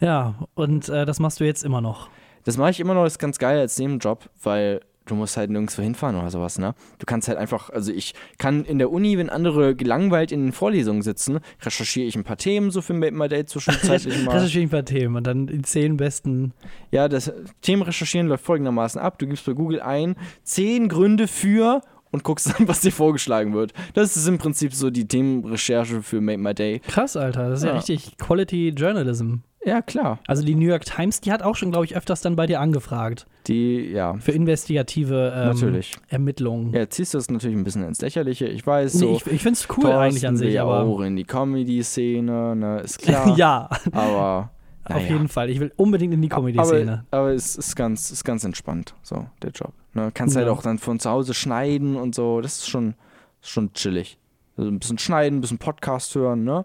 Ja, und äh, das machst du jetzt immer noch. Das mache ich immer noch, ist ganz geil als Nebenjob, weil du musst halt nirgendwo hinfahren oder sowas, ne? Du kannst halt einfach, also ich kann in der Uni, wenn andere gelangweilt in den Vorlesungen sitzen, recherchiere ich ein paar Themen so für Made My Day zwischenzeitlich [LAUGHS] mal. Recherchiere ein paar Themen und dann die zehn besten. Ja, das Themen recherchieren läuft folgendermaßen ab. Du gibst bei Google ein, zehn Gründe für und guckst dann, was dir vorgeschlagen wird. Das ist im Prinzip so die Themenrecherche für Made My Day. Krass, Alter. Das ist ja, Ja. richtig Quality Journalism. Ja, klar. Also die New York Times, die hat auch schon, glaube ich, öfters dann bei dir angefragt. Die, ja, Für investigative ähm, natürlich. Ermittlungen. Ja, jetzt ziehst du das natürlich ein bisschen ins Lächerliche. Ich weiß, so. nee, ich ich finde es cool eigentlich an Thorsten sich, will aber. auch in die Comedy-Szene, ne, ist klar. [LAUGHS] ja, Aber auf naja. jeden Fall. Ich will unbedingt in die Comedy-Szene. Aber, aber es ist ganz, ist ganz entspannt, so, der Job. Ne? Kannst halt Ja. auch dann von zu Hause schneiden und so. Das ist schon, ist schon chillig. Also ein bisschen schneiden, ein bisschen Podcast hören, ne?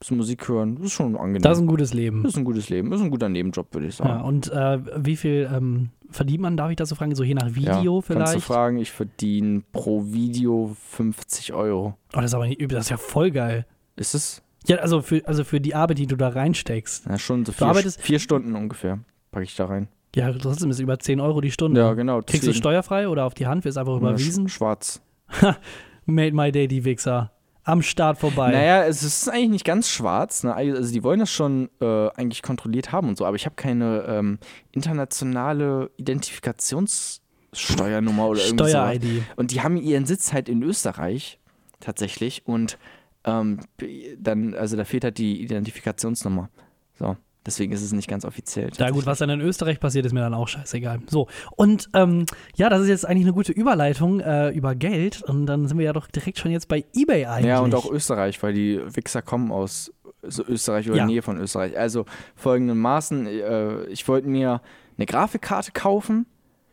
Bisschen Musik hören. Das ist schon angenehm. Das ist ein gutes Leben. Das ist ein gutes Leben. Das ist ein guter Nebenjob, würde ich sagen. Ja, und äh, wie viel ähm, verdient man, darf ich das so fragen? So je nach Video Ja, Kannst du vielleicht? fragen, ich verdiene pro Video 50 Euro. Oh, das ist aber nicht übel, das ist ja voll geil. Ist es? Ja, also für, also für die Arbeit, die du da reinsteckst. Ja, schon so vier, vier Stunden ungefähr packe ich da rein. Ja, trotzdem ist es über 10 Euro die Stunde. Ja, genau. Kriegst du steuerfrei oder auf die Hand? Wird es einfach Ja, überwiesen? sch- Schwarz. [LAUGHS] Made my day, die Wichser. Am Start vorbei. Naja, es ist eigentlich nicht ganz schwarz. Ne? Also die wollen das schon äh, eigentlich kontrolliert haben und so, aber ich habe keine ähm, internationale Identifikationssteuernummer oder irgendwas. Steuer-ID. Und die haben ihren Sitz halt in Österreich tatsächlich und ähm, dann, also da fehlt halt die Identifikationsnummer. So, deswegen ist es nicht ganz offiziell. Ja gut, was dann in Österreich passiert, ist mir dann auch scheißegal. So, und ähm, ja, das ist jetzt eigentlich eine gute Überleitung äh, über Geld. Und dann sind wir ja doch direkt schon jetzt bei Ebay eigentlich. Ja, und auch Österreich, weil die Wichser kommen aus Österreich oder Ja. Nähe von Österreich. Also folgendermaßen, äh, ich wollte mir eine Grafikkarte kaufen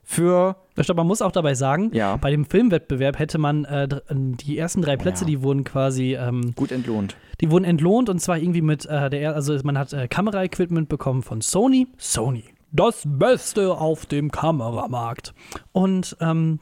für, Stopp, man muss auch dabei sagen, ja, bei dem Filmwettbewerb hätte man äh, dr- die ersten drei Plätze, Ja. die wurden quasi, ähm, gut entlohnt. die wurden entlohnt und zwar irgendwie mit äh, der, er- also man hat äh, Kameraequipment bekommen von Sony. Sony. Das Beste auf dem Kameramarkt. Und ähm,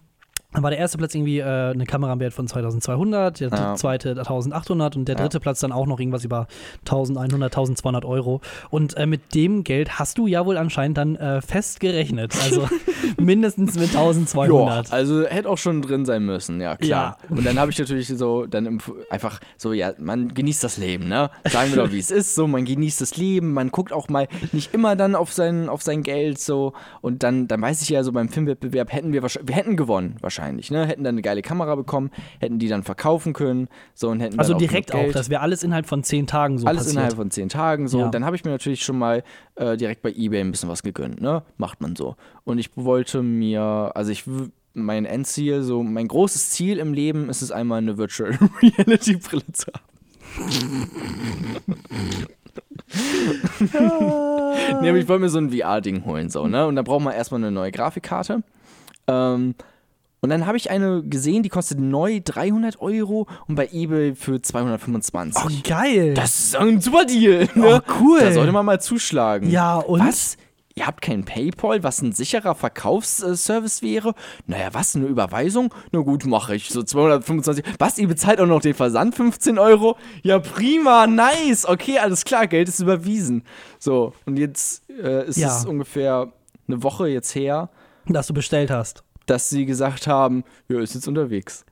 war der erste Platz irgendwie äh, eine Kamera im Wert von 2200, der Ja. zweite 1800 und der Ja. dritte Platz dann auch noch irgendwas über 1100, 1200 Euro. Und äh, mit dem Geld hast du ja wohl anscheinend dann äh, fest gerechnet. Also [LAUGHS] mindestens mit 1200. also hätte auch schon drin sein müssen, ja klar. Ja. Und dann habe ich natürlich so dann im, einfach so, ja, man genießt das Leben, ne? Sagen wir doch, wie es ist, so, man genießt das Leben, man guckt auch mal nicht immer dann auf sein, auf sein Geld so und dann, dann weiß ich ja so beim Filmwettbewerb hätten wir wahrscheinlich, wir hätten gewonnen wahrscheinlich, ne? Hätten dann eine geile Kamera bekommen, hätten die dann verkaufen können, so und hätten Also dann auch direkt auch, Geld. das wäre alles innerhalb von zehn Tagen so Alles passiert. innerhalb von zehn Tagen so. Ja. Und dann habe ich mir natürlich schon mal äh, direkt bei eBay ein bisschen was gegönnt, ne? Macht man so. Und ich wollte mir, also ich mein Endziel, so mein großes Ziel im Leben ist es einmal eine Virtual [LAUGHS] Reality Brille zu haben. [LAUGHS] nee, aber ich wollte mir so ein VR-Ding holen, so, ne? Und da braucht man erstmal eine neue Grafikkarte. Ähm, und dann habe ich eine gesehen, die kostet neu 300 Euro und bei eBay für 225. Oh, geil. Das ist ein super Deal. Ne? Oh, cool. Da sollte man mal zuschlagen. ja, und? Was? Ihr habt kein PayPal, was ein sicherer Verkaufsservice wäre? Naja, was? Eine Überweisung? Na gut, mache ich. So 225. Was? Ihr bezahlt auch noch den Versand 15 Euro? Ja, prima, nice. Okay, alles klar, Geld ist überwiesen. So, und jetzt äh, ist Ja. es ungefähr eine Woche jetzt her, Dass du bestellt hast. Dass sie gesagt haben, ja, ist jetzt unterwegs.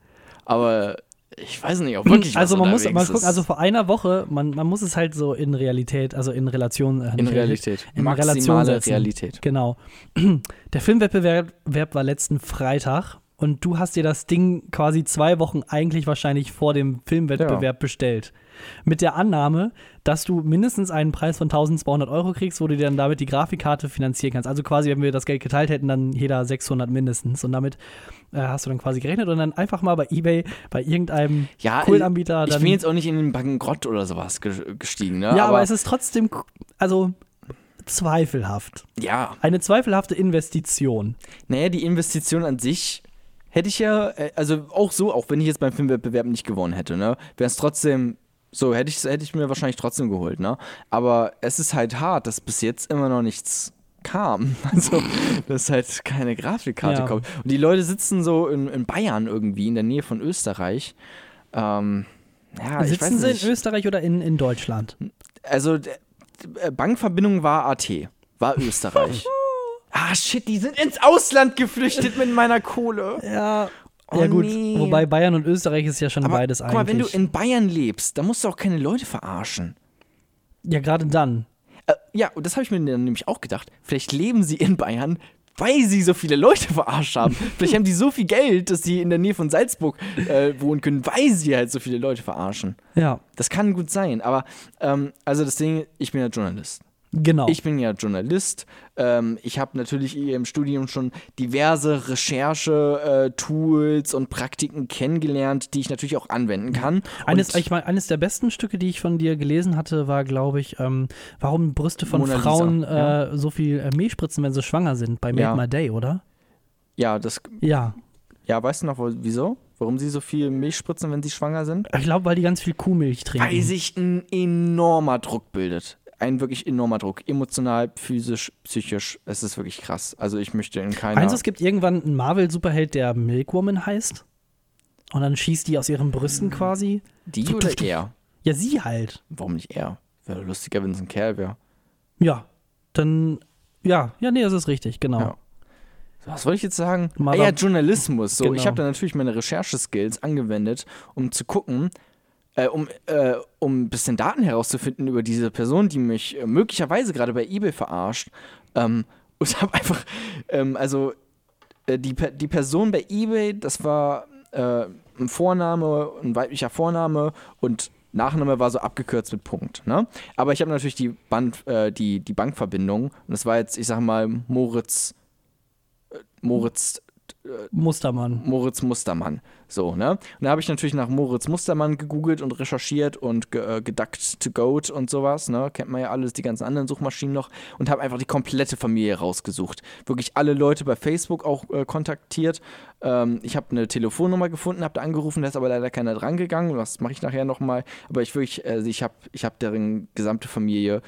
Aber ich weiß nicht, ob wirklich was Also man muss mal gucken, also vor einer Woche, man, man muss es halt so in Realität, also in Relation. Äh, in Realität. In Maximale Relation setzen. Realität. Genau. [CLEARS THROAT] Der Filmwettbewerb Werb war letzten Freitag und du hast dir das Ding quasi zwei Wochen eigentlich wahrscheinlich vor dem Filmwettbewerb bestellt. Mit der Annahme, dass du mindestens einen Preis von 1200 Euro kriegst, wo du dir dann damit die Grafikkarte finanzieren kannst. Also quasi, wenn wir das Geld geteilt hätten, dann jeder 600 mindestens. Und damit äh, hast du dann quasi gerechnet und dann einfach mal bei Ebay, bei irgendeinem Ja, coolen Anbieter. ich bin jetzt auch nicht in den Bankrott oder sowas ge- gestiegen, ne? ja, aber, es ist trotzdem, also zweifelhaft. ja, Eine zweifelhafte Investition. naja, die Investition an sich hätte ich ja, äh, also auch so, auch wenn ich jetzt beim Filmwettbewerb nicht gewonnen hätte, ne, wäre es trotzdem, so hätte ich hätte ich mir wahrscheinlich trotzdem geholt, ne? Aber es ist halt hart, dass bis jetzt immer noch nichts kam. [LAUGHS] Also, dass halt keine Grafikkarte Ja. kommt. Und die Leute sitzen so in, in Bayern irgendwie, in der Nähe von Österreich. Ähm, ja, Sitzen sie in Österreich oder in, in Deutschland? Also, Bankverbindung war AT, war Österreich. [LAUGHS] ah, shit, die sind ins Ausland geflüchtet mit meiner Kohle. Ja. Oh, ja gut, nee. wobei Bayern und Österreich ist ja schon Aber beides guck mal, wenn du eigentlich. in Bayern lebst, dann musst du auch keine Leute verarschen. ja, gerade dann. Äh, ja, und das habe ich mir dann nämlich auch gedacht. Vielleicht leben sie in Bayern, weil sie so viele Leute verarscht haben. [LAUGHS] Vielleicht haben die so viel Geld, dass sie in der Nähe von Salzburg äh, wohnen können, weil sie halt so viele Leute verarschen. Ja, Das kann gut sein, aber ähm, also das Ding, ich bin ja Journalist. Genau. Ich bin ja Journalist. Ähm, ich habe natürlich im Studium schon diverse Recherche-Tools und Praktiken kennengelernt, die ich natürlich auch anwenden kann. Eines, und ich mein, eines der besten Stücke, die ich von dir gelesen hatte, war, glaube ich, ähm, warum Brüste von Mona Lisa, Frauen ja. äh, so viel äh, Milch spritzen, wenn sie schwanger sind, bei Make Ja. My Day, oder? ja, das, Ja. ja, weißt du noch, wieso? Warum sie so viel Milch spritzen, wenn sie schwanger sind? Ich glaube, weil die ganz viel Kuhmilch trinken. Weil sich ein enormer Druck bildet. Ein wirklich enormer Druck. Emotional, physisch, psychisch. Es ist wirklich krass. Also ich möchte in keiner... Meinst du, es gibt irgendwann einen Marvel-Superheld, der Milkwoman heißt? Und dann schießt die aus ihren Brüsten quasi? die oder er? Ja, sie halt. Warum nicht er? Wäre lustiger, wenn es ein Kerl wäre. Ja. Dann, ja, ja, nee, das ist richtig, genau. Ja. Was wollte ich jetzt sagen? Ah, Mother- ja, Journalismus. So, Genau. Ich habe da natürlich meine Rechercheskills angewendet, um zu gucken, äh, um, äh, um ein bisschen Daten herauszufinden über diese Person, die mich äh, möglicherweise gerade bei eBay verarscht. Ähm, [LAUGHS] und habe einfach, ähm, also äh, die, die Person bei eBay, das war äh, ein Vorname, ein weiblicher Vorname und Nachname war so abgekürzt mit Punkt. Ne? Aber ich habe natürlich die, Band, die, die Bankverbindung und das war jetzt, ich sag mal, Moritz, Moritz Mustermann. Moritz Mustermann. So, ne? Und da habe ich natürlich nach Moritz Mustermann gegoogelt und recherchiert und ge äh, geduckt to goat und sowas, ne? Kennt man ja alles, die ganzen anderen Suchmaschinen noch und habe einfach die komplette Familie rausgesucht. Wirklich alle Leute bei Facebook auch äh, kontaktiert. Ähm, ich habe eine Telefonnummer gefunden, habe da angerufen, da ist aber leider keiner dran gegangen. Das mache ich nachher nochmal. Aber ich wirklich, also ich habe ich hab deren gesamte Familie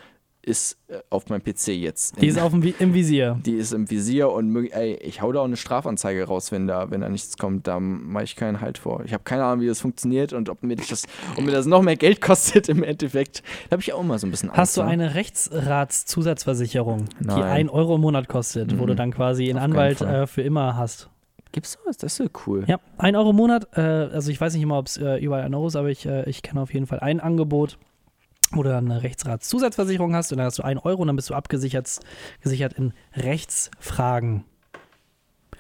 ist äh, auf meinem PC jetzt. Die ist auf dem, im Visier. [LAUGHS] Die ist im Visier und ey, ich hau da auch eine Strafanzeige raus, wenn da, wenn da nichts kommt. Da mache ich keinen Halt vor. Ich habe keine Ahnung, wie das funktioniert und ob mir das, ob mir das noch mehr Geld [LAUGHS] kostet im Endeffekt. Da habe ich auch immer so ein bisschen Angst. Hast du ne? eine Rechtsratszusatzversicherung, die Nein. 1 Euro im Monat kostet, wo Mhm. du dann quasi einen Auf Anwalt äh, für immer hast? Gibt's sowas? Das ist so cool. Ja, 1 Euro im Monat. Äh, also ich weiß nicht immer, ob es äh, überall 1 Euro ist, aber ich, äh, ich kenne auf jeden Fall ein Angebot, wo du dann eine Rechtsratszusatzversicherung hast und dann hast du 1 Euro und dann bist du abgesichert gesichert in Rechtsfragen.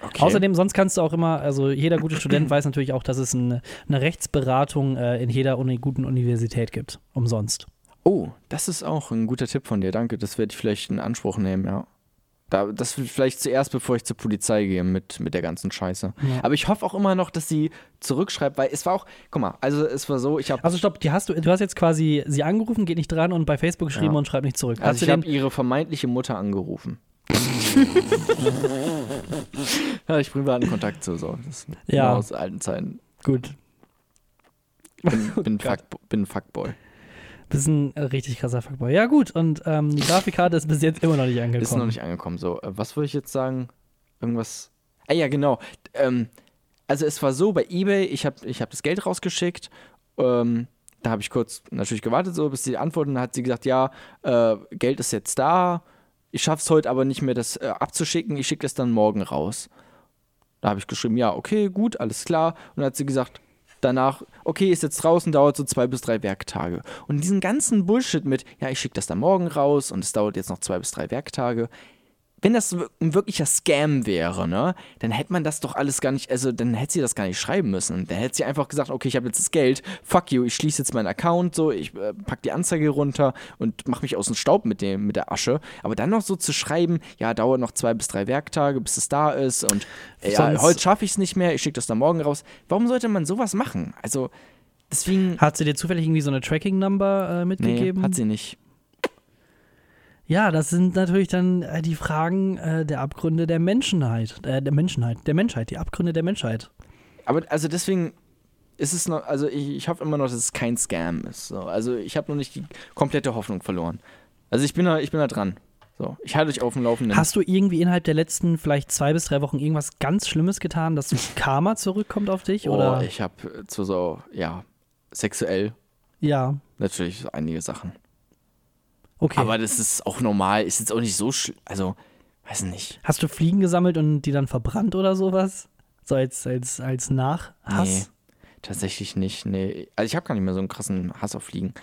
Okay. Außerdem, sonst kannst du auch immer, also jeder gute Student [CLEARS THROAT] weiß natürlich auch, dass es eine, eine Rechtsberatung äh, in jeder Uni, guten Universität gibt. Umsonst. Oh, das ist auch ein guter Tipp von dir. Danke. Das werde ich vielleicht in Anspruch nehmen, ja. Da, das vielleicht zuerst, bevor ich zur Polizei gehe mit, mit der ganzen Scheiße. Ja. Aber ich hoffe auch immer noch, dass sie zurückschreibt, weil es war auch, guck mal, also es war so, ich habe Also stopp, die hast du, du hast jetzt quasi sie angerufen, geht nicht dran und bei Facebook geschrieben Ja. und schreibt nicht zurück. Also hast ich du habe ihre vermeintliche Mutter angerufen. [LAUGHS] ja, ich privaten Kontakt zu so. Das Ja. nur aus alten Zeiten. gut, Bin, bin, [LAUGHS] Fuck, bin Fuckboy. Bist ein richtig krasser Fuckboy. Ja gut, und ähm, die Grafikkarte ist bis jetzt immer noch nicht angekommen. Ist noch nicht angekommen. So, äh, was wollte ich jetzt sagen? Irgendwas. Ah ja, genau. Ähm, also es war so bei eBay, ich habe ich hab das Geld rausgeschickt. Ähm, da habe ich kurz natürlich gewartet, so bis sie antworten. Dann hat sie gesagt, ja, äh, Geld ist jetzt da. Ich schaffe es heute aber nicht mehr, das äh, abzuschicken. Ich schicke es dann morgen raus. Da habe ich geschrieben, ja, okay, gut, alles klar. Und dann hat sie gesagt, danach, okay, ist jetzt draußen, dauert so zwei bis drei Werktage. Und diesen ganzen Bullshit mit, ja, ich schicke das dann morgen raus und es dauert jetzt noch zwei bis drei Werktage. Wenn das ein wirklicher Scam wäre, ne, dann hätte man das doch alles gar nicht, also dann hätte sie das gar nicht schreiben müssen. Dann hätte sie einfach gesagt, okay, ich habe jetzt das Geld, fuck you, ich schließe jetzt meinen Account, so, ich äh, pack die Anzeige runter und mache mich aus dem Staub mit dem, mit der Asche. Aber dann noch so zu schreiben, ja, dauert noch zwei bis drei Werktage, bis es da ist und äh, ja, heute schaffe ich es nicht mehr, ich schicke das dann morgen raus. Warum sollte man sowas machen? Also, deswegen. Hat sie dir zufällig irgendwie so eine Tracking-Number äh, Nee, mitgegeben? hat sie nicht. Ja, das sind natürlich dann äh, die Fragen äh, der Abgründe der Menschheit, äh, der Menschheit, der Menschheit, die Abgründe der Menschheit. Aber also deswegen ist es noch, also ich, ich hoffe immer noch, dass es kein Scam ist. So. Also ich habe noch nicht die komplette Hoffnung verloren. Also ich bin da, ich bin da dran. So, ich halte euch auf dem Laufenden. Hast du irgendwie innerhalb der letzten vielleicht zwei bis drei Wochen irgendwas ganz Schlimmes getan, dass [LAUGHS] Karma zurückkommt auf dich? oh, oder? ich habe zu so, ja, sexuell ja, natürlich einige Sachen. Okay. Aber das ist auch normal, ist jetzt auch nicht so schlimm. Also, weiß nicht. Hast du Fliegen gesammelt und die dann verbrannt oder sowas? So als, als, als Nachhass? Nee, tatsächlich nicht. Nee. Also ich habe gar nicht mehr so einen krassen Hass auf Fliegen.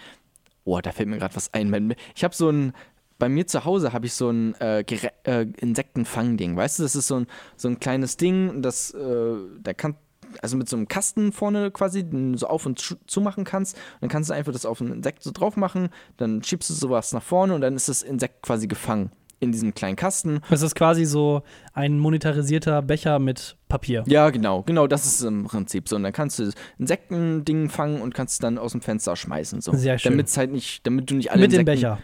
Oh, da fällt mir gerade was ein. Ich habe so ein, bei mir zu Hause habe ich so ein äh, äh, Insektenfangding. Weißt du, das ist so ein, so ein kleines Ding, das, äh, da kann, also mit so einem Kasten vorne quasi, den du so auf und zu machen kannst. Und dann kannst du einfach das auf ein Insekt so drauf machen, dann schiebst du sowas nach vorne und dann ist das Insekt quasi gefangen in diesem kleinen Kasten. Es ist quasi so ein monetarisierter Becher mit Papier. Ja, genau, genau, das ist im Prinzip so. Und dann kannst du das Insektending fangen und kannst es dann aus dem Fenster schmeißen. So. Sehr schön. Damit es halt nicht, damit du nicht alle mit dem Insekten, Becher.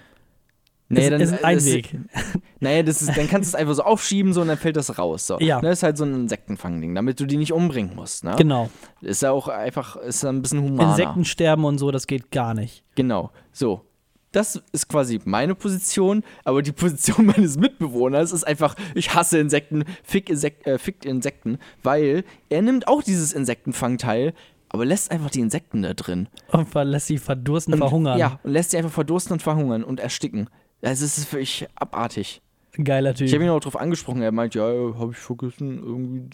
Nee, ist, dann ist ein das- Weg. [LAUGHS] Naja, das ist, dann kannst du es einfach so aufschieben so und dann fällt das raus. So. Ja. Das ist halt so ein Insektenfangding, damit du die nicht umbringen musst. Ne? Genau. Ist ja auch einfach, ist ja ein bisschen humaner. Insekten sterben und so, das geht gar nicht. Genau. So. Das ist quasi meine Position, aber die Position [LAUGHS] meines Mitbewohners ist einfach, ich hasse Insekten, fick Insek äh, fickt Insekten, weil er nimmt auch dieses Insektenfangteil, aber lässt einfach die Insekten da drin. Und lässt sie verdursten, Und- verhungern. Ja, und lässt sie einfach verdursten und verhungern und ersticken. Also es ist wirklich abartig. Geiler Typ. Ich habe ihn auch drauf angesprochen, er meint, ja, habe ich vergessen, irgendwie.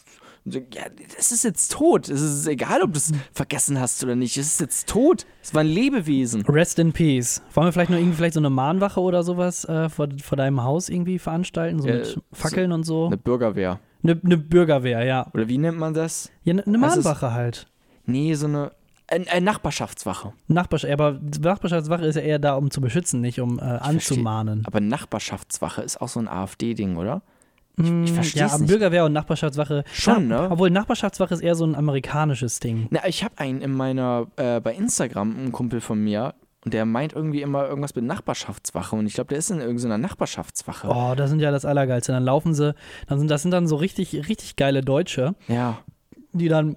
So, ja, das ist jetzt tot. Es ist egal, ob du es vergessen hast oder nicht. Es ist jetzt tot. Es war ein Lebewesen. Rest in Peace. Wollen wir vielleicht noch irgendwie vielleicht so eine Mahnwache oder sowas äh, vor, vor deinem Haus irgendwie veranstalten? So Ja, mit Fackeln und so? Eine Bürgerwehr. Eine ne Bürgerwehr, ja. Oder wie nennt man das? Ja, eine ne Also es- Mahnwache halt. Nee, so eine. Ein Nachbarschaftswache. Nachbarschaft, aber Nachbarschaftswache ist ja eher da, um zu beschützen, nicht um äh, anzumahnen. Aber Nachbarschaftswache ist auch so ein AfD-Ding, oder? Mm, ich versteh's Ja, aber nicht. Bürgerwehr und Nachbarschaftswache. Schon, Na, ne? Obwohl Nachbarschaftswache ist eher so ein amerikanisches Ding. Na, ich habe einen in meiner, äh, bei Instagram, einen Kumpel von mir, und der meint irgendwie immer irgendwas mit Nachbarschaftswache. Und ich glaube, der ist in irgendeiner Nachbarschaftswache. Oh, das sind ja das Allergeilste. Dann laufen sie, dann sind, das sind dann so richtig, richtig geile Deutsche, Ja. die dann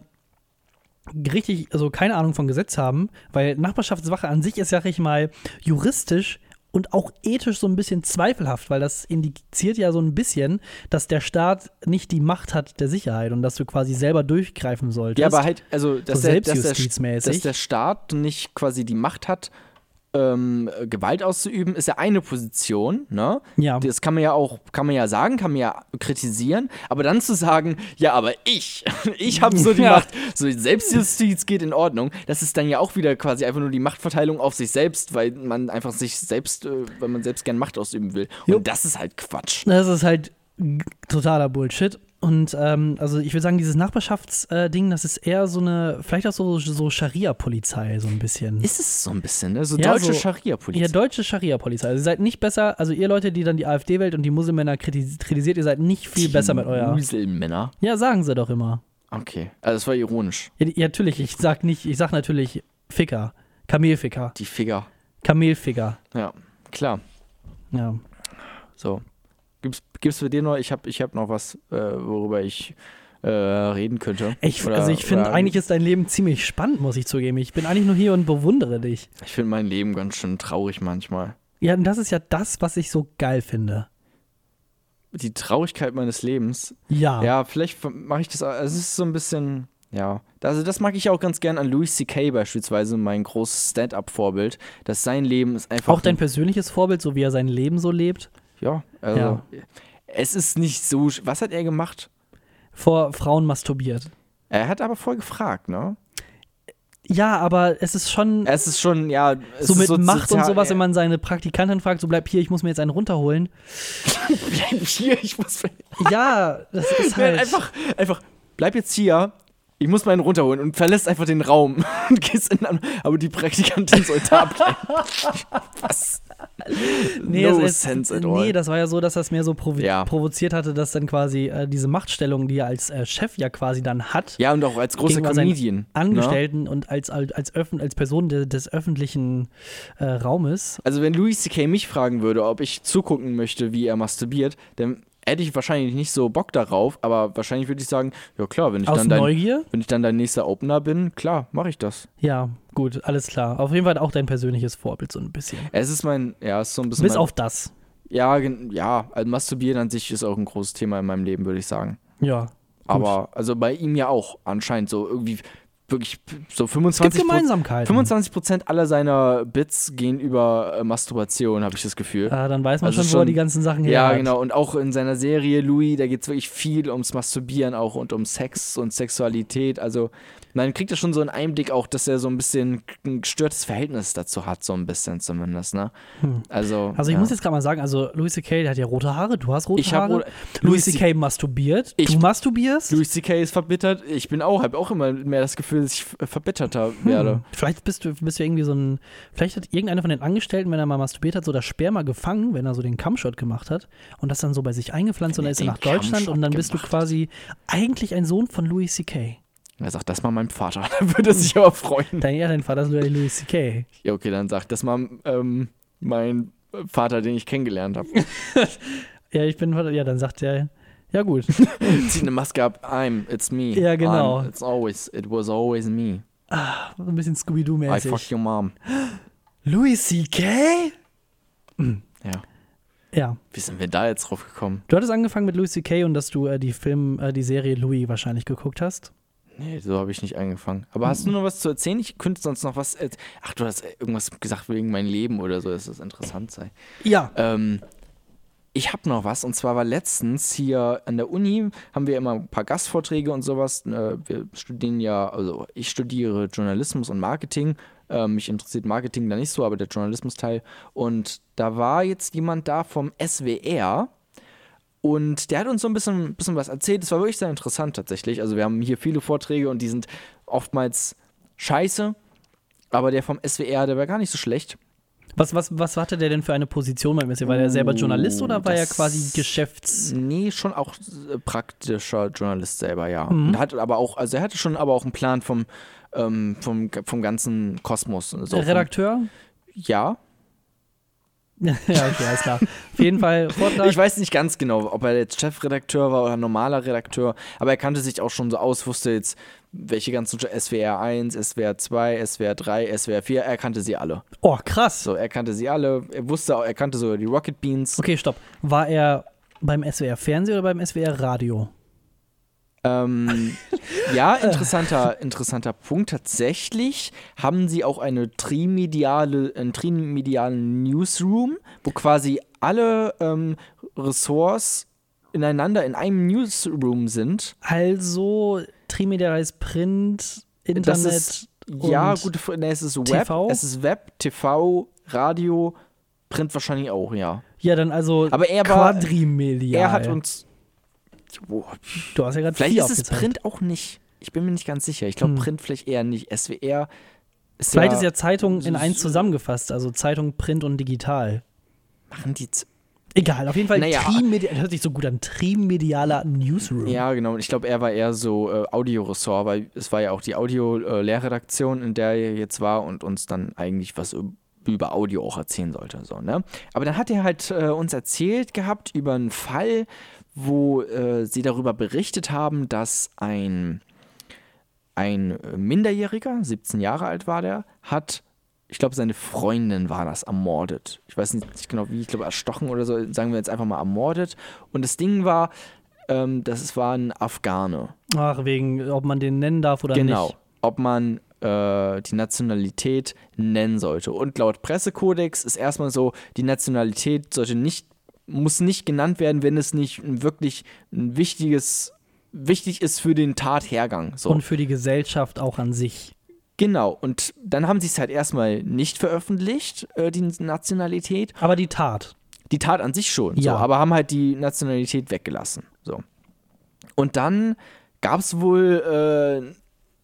richtig, also keine Ahnung von Gesetz haben, weil Nachbarschaftswache an sich ist ja richtig mal juristisch und auch ethisch so ein bisschen zweifelhaft, weil das indiziert ja so ein bisschen, dass der Staat nicht die Macht hat der Sicherheit und dass du quasi selber durchgreifen solltest. Ja, aber halt, also, dass, So der, dass, der, selbstjustizmäßig. dass der Staat nicht quasi die Macht hat, ähm, Gewalt auszuüben, ist ja eine Position, ne? Ja. Das kann man ja auch, kann man ja sagen, kann man ja kritisieren, aber dann zu sagen, ja, aber ich, [LAUGHS] ich habe so die Ja. Macht, so Selbstjustiz geht in Ordnung, das ist dann ja auch wieder quasi einfach nur die Machtverteilung auf sich selbst, weil man einfach sich selbst, äh, weil man selbst gern Macht ausüben will. Und Jo. das ist halt Quatsch. Das ist halt totaler Bullshit. Und ähm, also ich würde sagen, dieses Nachbarschaftsding, das ist eher so eine, vielleicht auch so, so Scharia-Polizei, so ein bisschen. Ist es so ein bisschen, ne? So Ja, deutsche so- Scharia-Polizei. Ihr deutsche Scharia-Polizei. Also ihr seid nicht besser, also ihr Leute, die dann die AfD wählt und die Muselmänner kritis kritisiert, ihr seid nicht viel besser mit eurer. Muselmänner. Ja, sagen sie doch immer. Okay, also das war ironisch. Ja, ja, natürlich, ich sag nicht, ich sag natürlich Ficker. Kamelficker. Die Finger. Kamelficker. Ja, klar. Ja. So. Gibt's, gibt's für dir noch? Ich habe ich hab noch was, äh, worüber ich äh, reden könnte. Ich, Oder- also ich finde, eigentlich ist dein Leben ziemlich spannend, muss ich zugeben. Ich bin eigentlich nur hier und bewundere dich. Ich finde mein Leben ganz schön traurig manchmal. Ja, und das ist ja das, was ich so geil finde. Die Traurigkeit meines Lebens. Ja. Ja, vielleicht mache ich das. auch- Es ist so ein bisschen. Ja, also das mag ich auch ganz gern an Louis C.K. beispielsweise, mein großes Stand-up-Vorbild, dass sein Leben ist einfach. Auch dein persönliches Vorbild, so wie er sein Leben so lebt, Ja, also. Ja. Es ist nicht so. Was hat er gemacht? vor Frauen masturbiert. Er hat aber voll gefragt, ne? Ja, aber es ist schon Es ist schon, ja. So mit so Macht und sowas, wenn man seine Praktikantin fragt, so bleib hier, ich muss mir jetzt einen runterholen. [LAUGHS] Bleib hier, ich muss. [LAUGHS] Ja, das ist halt. einfach, einfach, bleib jetzt hier. Ich muss meinen runterholen und verlässt einfach den Raum [LAUGHS] und gehst in aber die Praktikantin soll da bleiben. Was? Nee, no es, sense at all. nee, das war ja so, dass das mehr so provo Ja. provoziert hatte, dass dann quasi äh, diese Machtstellung, die er als äh, Chef ja quasi dann hat, ja, und auch als großer Comedian. ne? Angestellten und als, als, als, als Person de, des öffentlichen äh, Raumes. Also, wenn Louis C.K. mich fragen würde, ob ich zugucken möchte, wie er masturbiert, dann hätte ich wahrscheinlich nicht so Bock darauf, aber wahrscheinlich würde ich sagen, ja klar, wenn ich, Aus dann dein, Neugier? wenn ich dann dein nächster Opener bin, klar, mache ich das. Ja, gut, alles klar. Auf jeden Fall auch dein persönliches Vorbild so ein bisschen. Es ist mein, ja, es ist so ein bisschen Bis mein, auf das. Ja, ja, also Masturbieren an sich ist auch ein großes Thema in meinem Leben, würde ich sagen. Ja. Aber, also bei ihm ja auch anscheinend so irgendwie wirklich so Es gibt 25 Gemeinsamkeiten. 25 aller seiner Bits gehen über äh, Masturbation, habe ich das Gefühl. Ah, dann weiß man Also schon, wo er schon- die ganzen Sachen her Ja, hat. genau. Und auch in seiner Serie Louis, da geht es wirklich viel ums Masturbieren auch und um Sex und Sexualität. Also man kriegt ja schon so einen Einblick auch, dass er so ein bisschen ein gestörtes Verhältnis dazu hat, so ein bisschen zumindest, ne? Also, Also ich ja. muss jetzt gerade mal sagen, also Louis C.K., der hat ja rote Haare, du hast rote Ich Haare. rote- Louis C.K. masturbiert, Ich- du masturbierst. Louis C.K. ist verbittert. Ich bin auch, habe auch immer mehr das Gefühl, dass ich äh, verbitterter Hm. werde. Vielleicht bist du, bist du irgendwie so ein. Vielleicht hat irgendeiner von den Angestellten, wenn er mal masturbiert hat, so das Sperma gefangen, wenn er so den Cumshot gemacht hat und das dann so bei sich eingepflanzt und Wenn dann er ist er nach Deutschland und dann bist du Cumshot quasi eigentlich ein Sohn von Louis C.K. Er sagt das mal meinem Vater, [LAUGHS] dann würde er sich aber freuen. Dein, ja, dein Vater ist Louis C.K. Ja, okay, dann sagt das mal ähm, mein Vater, den ich kennengelernt habe. [LAUGHS] Ja, ich bin. Ja, dann sagt er. Ja, gut. [LAUGHS] Zieht eine Maske ab. I'm, it's me. Ja, genau. I'm, it's always, it was always me. ein bisschen I fuck Scooby-Doo-mäßig. your mom. Louis C.K.? Ja. Ja. Wie sind wir da jetzt drauf gekommen? Du hattest angefangen mit Louis C.K. und dass du äh, die Film, äh, die Serie Louis wahrscheinlich geguckt hast. Nee, so habe ich nicht angefangen. Aber hast du noch was zu erzählen? Ich könnte sonst noch was. erz- Ach, du hast irgendwas gesagt wegen meinem Leben oder so, dass das interessant sei. Ja. Ähm, ich habe noch was und zwar war letztens hier an der Uni haben wir immer ein paar Gastvorträge und sowas. Äh, Wir studieren ja, also ich studiere Journalismus und Marketing. Ähm, mich interessiert Marketing da nicht so, aber der Journalismusteil. Und da war jetzt jemand da vom SWR und der hat uns so ein bisschen, bisschen was erzählt. Es war wirklich sehr interessant tatsächlich. Also wir haben hier viele Vorträge und die sind oftmals scheiße. Aber der vom SWR, der war gar nicht so schlecht. Was, was, was hatte der denn für eine Position beim SWR? War der selber Journalist oder war er quasi Geschäfts... Nee, schon auch äh, praktischer Journalist selber, ja. Mhm. Und hat aber auch, also er hatte schon aber auch einen Plan vom, ähm, vom, vom ganzen Kosmos. So vom, Redakteur? ja. [LAUGHS] ja, okay, alles klar. Auf jeden Fall Vortrag. Ich weiß nicht ganz genau, ob er jetzt Chefredakteur war oder normaler Redakteur, aber er kannte sich auch schon so aus, wusste jetzt, welche ganzen SWR 1, SWR 2, SWR 3, SWR 4, er kannte sie alle. oh, krass. So, er kannte sie alle, er wusste auch, er kannte sogar die Rocket Beans. Okay, stopp. War er beim SWR Fernsehen oder beim SWR Radio? Ähm, [LAUGHS] ja, interessanter, interessanter Punkt. Tatsächlich haben sie auch eine trimediale, einen trimedialen Newsroom, wo quasi alle ähm, Ressorts ineinander in einem Newsroom sind. Also trimediales Print, Internet. Ist, ja, gute Frage. Nee, es ist Web, TV? es ist Web, TV, Radio, Print wahrscheinlich auch, ja. Ja, dann also Aber er war, quadrimedial. er hat uns, Boah, Du hast ja gerade Vielleicht ist es. Print auch nicht. Ich bin mir nicht ganz sicher. Ich glaube, Hm. Print vielleicht eher nicht. SWR ist Vielleicht ja, ist ja Zeitung in eins zusammengefasst, also Zeitung, Print und digital. Machen die. z- Egal, auf jeden Fall Naja. hört sich so gut an. Trimedialer Newsroom. Ja, genau. Und ich glaube, er war eher so äh, Audioressort, weil es war ja auch die Audio-Lehrredaktion, in der er jetzt war und uns dann eigentlich was üb- über Audio auch erzählen sollte. So, ne? Aber dann hat er halt äh, uns erzählt gehabt über einen Fall, wo äh, sie darüber berichtet haben, dass ein, ein äh, Minderjähriger, 17 Jahre alt war der, hat, ich glaube, seine Freundin war das, ermordet. Ich weiß nicht, genau wie, ich glaube, erstochen oder so, sagen wir jetzt einfach mal ermordet. Und das Ding war, ähm, das war ein Afghane. Ach, wegen, ob man den nennen darf oder genau. nicht. Ob man äh, die Nationalität nennen sollte. Und laut Pressekodex ist erstmal so, die Nationalität sollte nicht, muss nicht genannt werden, wenn es nicht wirklich ein wichtiges, wichtig ist für den Tathergang. So. Und für die Gesellschaft auch an sich. Genau. Und dann haben sie es halt erstmal nicht veröffentlicht, äh, die Nationalität. Aber die Tat. Die Tat an sich schon, Ja. so, aber haben halt die Nationalität weggelassen. So. Und dann gab es wohl äh,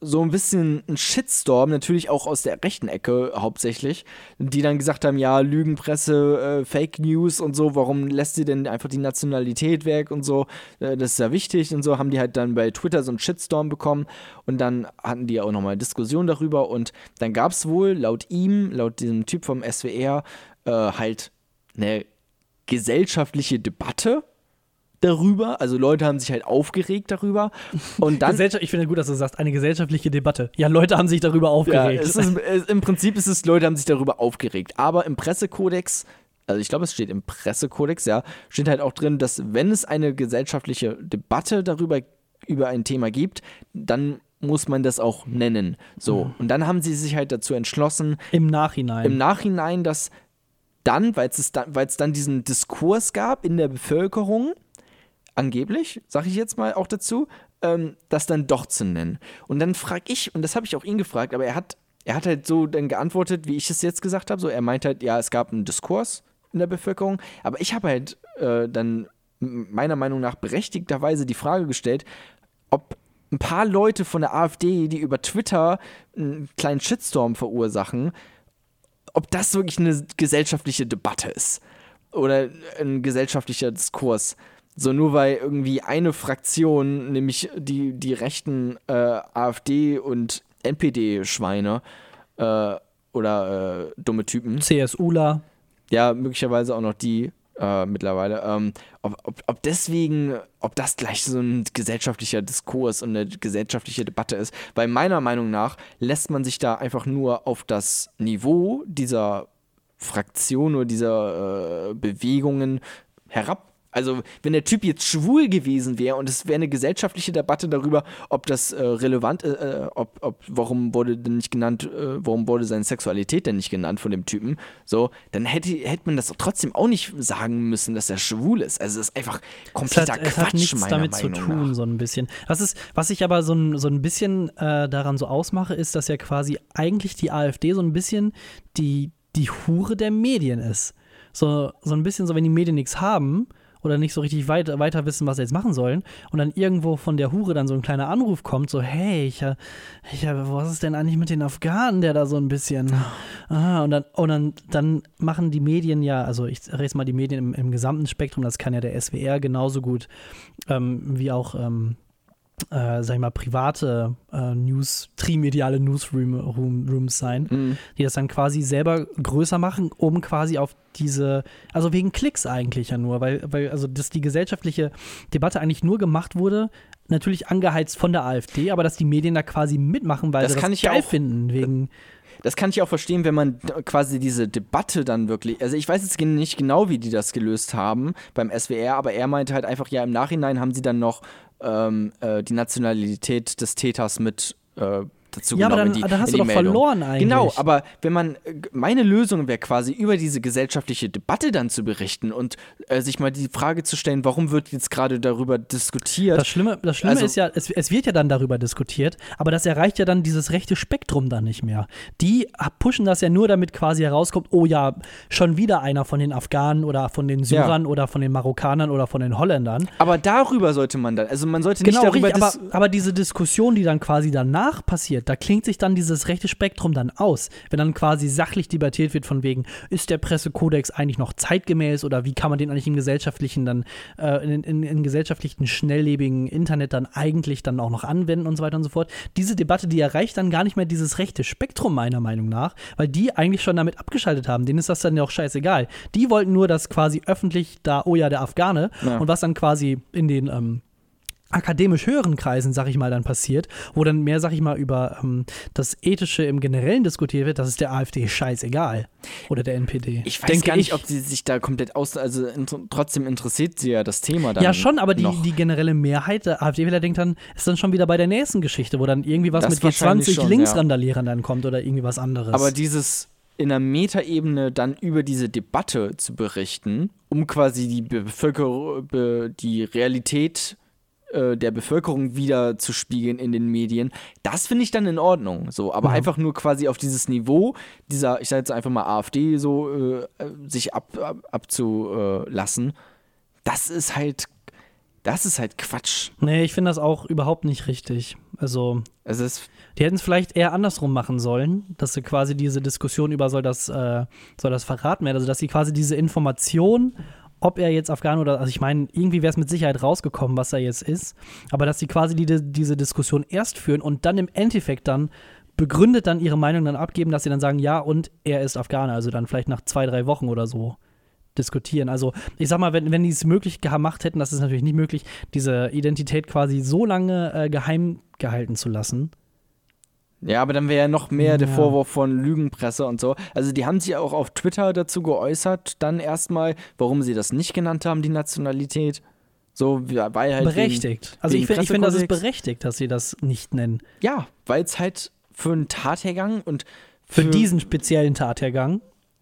so ein bisschen einen Shitstorm, natürlich auch aus der rechten Ecke hauptsächlich, die dann gesagt haben, ja, Lügenpresse, äh, Fake News und so, warum lässt sie denn einfach die Nationalität weg und so, äh, das ist ja wichtig und so, haben die halt dann bei Twitter so einen Shitstorm bekommen und dann hatten die auch nochmal Diskussion darüber und dann gab es wohl laut ihm, laut diesem Typ vom SWR, äh, halt eine gesellschaftliche Debatte darüber. Also Leute haben sich halt aufgeregt darüber. Und dann. Ich finde gut, dass du sagst, eine gesellschaftliche Debatte. Ja, Leute haben sich darüber ja, aufgeregt. es ist, es, Im Prinzip ist es, Leute haben sich darüber aufgeregt. Aber im Pressekodex also ich glaube, es steht im Pressekodex, ja, steht halt auch drin, dass wenn es eine gesellschaftliche Debatte darüber über ein Thema gibt, dann muss man das auch nennen. So. Mhm. Und dann haben sie sich halt dazu entschlossen, Im Nachhinein. im Nachhinein, dass dann, weil es dann, weil's dann diesen Diskurs gab in der Bevölkerung, angeblich, sage ich jetzt mal auch dazu, ähm, das dann doch zu nennen. Und dann frage ich, und das habe ich auch ihn gefragt, aber er hat, er hat halt so dann geantwortet, wie ich es jetzt gesagt habe. So, er meint halt, ja, es gab einen Diskurs in der Bevölkerung, aber ich habe halt äh, dann meiner Meinung nach berechtigterweise die Frage gestellt, ob ein paar Leute von der AfD, die über Twitter einen kleinen Shitstorm verursachen, ob das wirklich eine gesellschaftliche Debatte ist oder ein gesellschaftlicher Diskurs. So nur weil irgendwie eine Fraktion, nämlich die, die rechten äh, AfD und NPD-Schweine äh, oder äh, dumme Typen, CSUler. ja, möglicherweise auch noch die äh, mittlerweile, ähm, ob, ob, ob deswegen, ob das gleich so ein gesellschaftlicher Diskurs und eine gesellschaftliche Debatte ist, weil meiner Meinung nach lässt man sich da einfach nur auf das Niveau dieser Fraktion oder dieser äh, Bewegungen herab. Also, wenn der Typ jetzt schwul gewesen wäre und es wäre eine gesellschaftliche Debatte darüber, ob das äh, relevant ist, äh, ob, ob, warum wurde denn nicht genannt, äh, warum wurde seine Sexualität denn nicht genannt von dem Typen, so, dann hätte, hätte man das trotzdem auch nicht sagen müssen, dass er schwul ist. Also, das ist einfach Es kompletter hat, es Quatsch, hat nichts damit Meinung zu tun, nach. so ein bisschen. Was, ist, was ich aber so ein, so ein bisschen äh, daran so ausmache, ist, dass ja quasi eigentlich die AfD so ein bisschen die, die Hure der Medien ist. So, so ein bisschen so, wenn die Medien nichts haben oder nicht so richtig weit, weiter wissen, was sie jetzt machen sollen. Und dann irgendwo von der Hure dann so ein kleiner Anruf kommt, so, hey, ich, äh, ich, äh, was ist denn eigentlich mit den Afghanen, der da so ein bisschen, ah, und dann, und dann, dann machen die Medien ja, also ich rede jetzt mal die Medien im, im gesamten Spektrum, das kann ja der SWR genauso gut ähm, wie auch, ähm, äh, sag ich mal, private äh, News, trimediale Newsroom Room, Rooms sein, Mhm. die das dann quasi selber größer machen, um quasi auf diese, also wegen Klicks eigentlich ja nur, weil, weil also dass die gesellschaftliche Debatte eigentlich nur gemacht wurde, natürlich angeheizt von der AfD, aber dass die Medien da quasi mitmachen, weil Das sie kann das geil auch- finden, wegen Das kann ich auch verstehen, wenn man quasi diese Debatte dann wirklich, also ich weiß jetzt nicht genau, wie die das gelöst haben beim SWR, aber er meinte halt einfach, ja, im Nachhinein haben sie dann noch ähm, äh, die Nationalität des Täters mit äh, dazu Ja, aber genommen. dann, in die, dann hast du doch Meldung. verloren eigentlich. Genau, aber wenn man, meine Lösung wäre quasi über diese gesellschaftliche Debatte dann zu berichten und äh, sich mal die Frage zu stellen, warum wird jetzt gerade darüber diskutiert? Das Schlimme, das Schlimme Also- ist ja, es, es wird ja dann darüber diskutiert, aber das erreicht ja dann dieses rechte Spektrum dann nicht mehr. Die pushen das ja nur, damit quasi herauskommt, oh ja, schon wieder einer von den Afghanen oder von den Syrern oder von den Marokkanern oder von den Holländern. aber darüber sollte man dann, also man sollte nicht Genau, darüber richtig, aber, aber diese Diskussion, die dann quasi danach passiert, da klingt sich dann dieses rechte Spektrum dann aus. Wenn dann quasi sachlich debattiert wird von wegen, ist der Pressekodex eigentlich noch zeitgemäß oder wie kann man den eigentlich im gesellschaftlichen dann, äh, in, in, in gesellschaftlichen, schnelllebigen Internet dann eigentlich dann auch noch anwenden und so weiter und so fort. Diese Debatte, die erreicht dann gar nicht mehr dieses rechte Spektrum meiner Meinung nach, weil die eigentlich schon damit abgeschaltet haben. Denen ist das dann ja auch scheißegal. Die wollten nur, dass quasi öffentlich da, oh ja, der Afghane Ja. und was dann quasi in den ähm, akademisch höheren Kreisen, sag ich mal, dann passiert, wo dann mehr, sag ich mal, über ähm, das Ethische im Generellen diskutiert wird, das ist der AfD scheißegal. Oder der NPD. Ich weiß Denke gar nicht, ich. ob sie sich da komplett aus, also inter trotzdem interessiert sie ja das Thema dann. Ja, schon, aber die, noch. die generelle Mehrheit der AfD-Wähler denkt dann, ist dann schon wieder bei der nächsten Geschichte, wo dann irgendwie was Das mit wahrscheinlich G20 schon, Linksrandalierern dann kommt oder irgendwie was anderes. Aber dieses in der Metaebene dann über diese Debatte zu berichten, um quasi die Bevölkerung, be, die Realität äh, der Bevölkerung wieder zu spiegeln in den Medien, das finde ich dann in Ordnung. So, aber Ja. einfach nur quasi auf dieses Niveau dieser, ich sage jetzt einfach mal AfD so äh, sich ab, ab, abzulassen, das ist halt, das ist halt Quatsch. nee, ich finde das auch überhaupt nicht richtig. Also, Es ist Die hätten es vielleicht eher andersrum machen sollen, dass sie quasi diese Diskussion über soll das, äh, soll das verraten werden, also dass sie quasi diese Information, ob er jetzt Afghan oder, also ich meine, irgendwie wäre es mit Sicherheit rausgekommen, was er jetzt ist, aber dass sie quasi die, diese Diskussion erst führen und dann im Endeffekt dann begründet dann ihre Meinung dann abgeben, dass sie dann sagen, ja, und er ist Afghaner, also dann vielleicht nach zwei, drei Wochen oder so diskutieren. Also ich sag mal, wenn, wenn die es möglich gemacht hätten, das ist natürlich nicht möglich, diese Identität quasi so lange äh, geheim gehalten zu lassen, Ja, aber dann wäre ja noch mehr der Ja. Vorwurf von Lügenpresse und so. Also die haben sich ja auch auf Twitter dazu geäußert, dann erstmal, warum sie das nicht genannt haben, die Nationalität. So, wie- weil halt. berechtigt. Also wegen ich finde, ich find, das ist berechtigt, dass sie das nicht nennen. Wegen, ja, weil es halt für einen Tathergang und Für diesen speziellen Tathergang.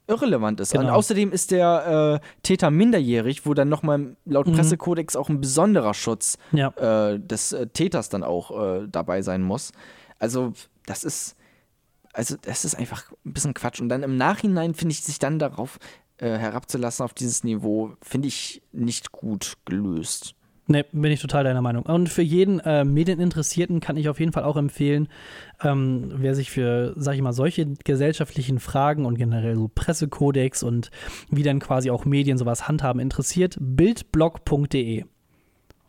irrelevant ist. Und Genau. außerdem ist der äh, Täter minderjährig, wo dann nochmal laut Mhm. Pressekodex auch ein besonderer Schutz Ja. äh, des äh, Täters dann auch äh, dabei sein muss. Also, das ist. Also, das ist einfach ein bisschen Quatsch. Und dann im Nachhinein finde ich, sich dann darauf äh, herabzulassen, auf dieses Niveau, finde ich nicht gut gelöst. Ne, bin ich total deiner Meinung. Und für jeden äh, Medieninteressierten kann ich auf jeden Fall auch empfehlen, ähm, wer sich für, sag ich mal, solche gesellschaftlichen Fragen und generell so Pressekodex und wie dann quasi auch Medien sowas handhaben interessiert, bildblog.de.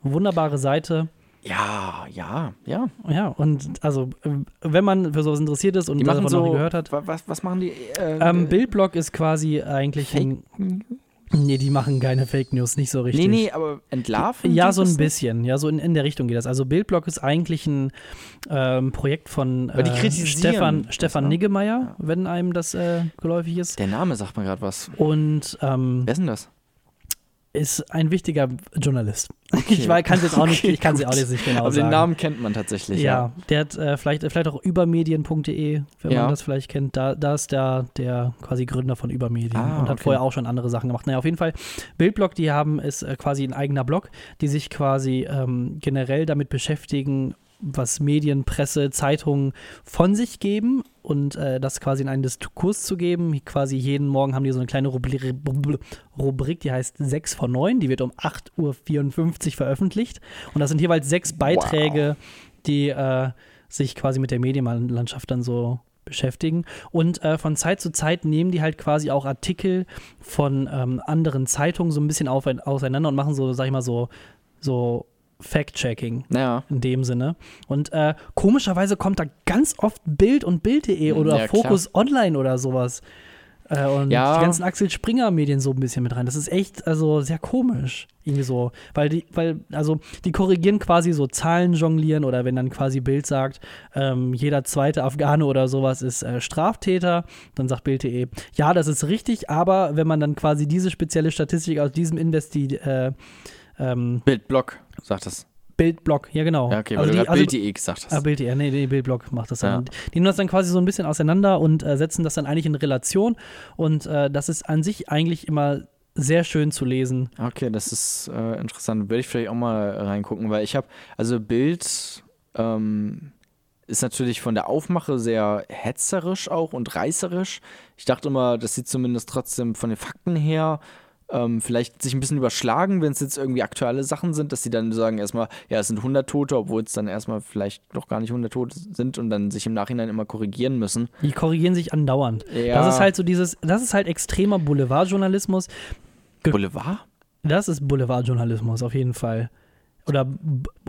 Wunderbare Seite. Ja, ja, ja. Ja, und also, äh, wenn man für sowas interessiert ist und Die davon machen noch nie so. gehört hat. wa- Was, was machen die? Äh, Ähm, äh, Bildblog ist quasi eigentlich ein. Nee, die machen keine Fake News, nicht so richtig. Nee, nee, aber entlarven? Ja, so ein bisschen. Ja, so in, in der Richtung geht das. Also Bildblock ist eigentlich ein ähm, Projekt von äh, Stefan, Stefan ne? Niggemeier, wenn einem das äh, geläufig ist. Der Name sagt mir gerade was. Und ähm, Wer ist denn das? Ist ein wichtiger Journalist. Ich kann es jetzt auch nicht, Okay, ich kann gut. auch jetzt nicht genau aber sagen. den Namen kennt man tatsächlich. ja, der hat äh, vielleicht, vielleicht auch übermedien.de, wenn Ja. man das vielleicht kennt. Da, da ist der, der quasi Gründer von Übermedien Ah, und hat okay. vorher auch schon andere Sachen gemacht. Naja, auf jeden Fall, Bildblog, die haben, ist äh, quasi ein eigener Blog, die sich quasi ähm, generell damit beschäftigen, was Medien, Presse, Zeitungen von sich geben und äh, das quasi in einen Diskurs zu geben. Quasi jeden Morgen haben die so eine kleine Rubri Rubrik, die heißt 6 von 9, die wird um 8.54 Uhr veröffentlicht. Und das sind jeweils sechs Beiträge, die äh, sich quasi mit der Medienlandschaft dann so beschäftigen. Und äh, von Zeit zu Zeit nehmen die halt quasi auch Artikel von ähm, anderen Zeitungen so ein bisschen auf, auseinander und machen so, sag ich mal, so, so Fact-Checking Naja. in dem Sinne. Und äh, komischerweise kommt da ganz oft Bild und Bild.de oder Ja. Fokus Online oder sowas. Äh, und Ja. die ganzen Axel Springer Medien so ein bisschen mit rein. Das ist echt, also sehr komisch. Irgendwie so. Weil die, weil, also die korrigieren quasi so Zahlen jonglieren oder wenn dann quasi Bild sagt, ähm, jeder zweite Afghane oder sowas ist äh, Straftäter, dann sagt Bild.de, ja, das ist richtig, aber wenn man dann quasi diese spezielle Statistik aus diesem Investi äh, ähm, Bildblock, sagt das. Bildblock, ja genau. Ja, okay, also die, also, Bild.de gesagt hast. Ah, Bild, ja, nee, nee, Bildblock macht das Ja. dann. Die nehmen das dann quasi so ein bisschen auseinander und äh, setzen das dann eigentlich in Relation. Und äh, das ist an sich eigentlich immer sehr schön zu lesen. Okay, das ist äh, interessant. Würde ich vielleicht auch mal reingucken, weil ich habe, also Bild ähm, ist natürlich von der Aufmache sehr hetzerisch auch und reißerisch. Ich dachte immer, dass sie zumindest trotzdem von den Fakten her ähm, vielleicht sich ein bisschen überschlagen, wenn es jetzt irgendwie aktuelle Sachen sind, dass sie dann sagen erstmal, ja, es sind 100 Tote, obwohl es dann erstmal vielleicht doch gar nicht 100 Tote sind und dann sich im Nachhinein immer korrigieren müssen. Die korrigieren sich andauernd. Ja. Das ist halt so dieses, das ist halt extremer Boulevardjournalismus. ge- Boulevard? Das ist Boulevardjournalismus auf jeden Fall. Oder,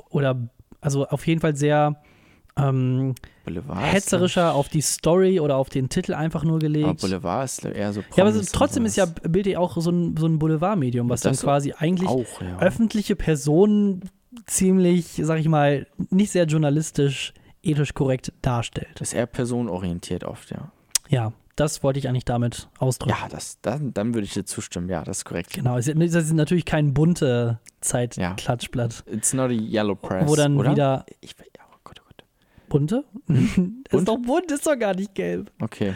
oder also auf jeden Fall sehr ähm, hetzerischer auf die Story oder auf den Titel einfach nur Aber gelegt. Boulevard ist eher so Ja, aber Promis trotzdem ist ja. Bild.de auch so ein, so ein Boulevardmedium, was dann quasi eigentlich auch, ja. öffentliche Personen ziemlich, sag ich mal, nicht sehr journalistisch, ethisch korrekt darstellt. Das ist eher personenorientiert oft, ja. Ja, das wollte ich eigentlich damit ausdrücken. Ja, das, dann, dann würde ich dir zustimmen. Ja, das ist korrekt. Genau, das ist natürlich kein bunte Ja. Zeitklatschblatt, It's not a yellow press. wo dann oder? wieder Ich, ja, oh Gott, oh Gott. Bunte? [LAUGHS] ist doch bunt, ist doch gar nicht gelb. Okay.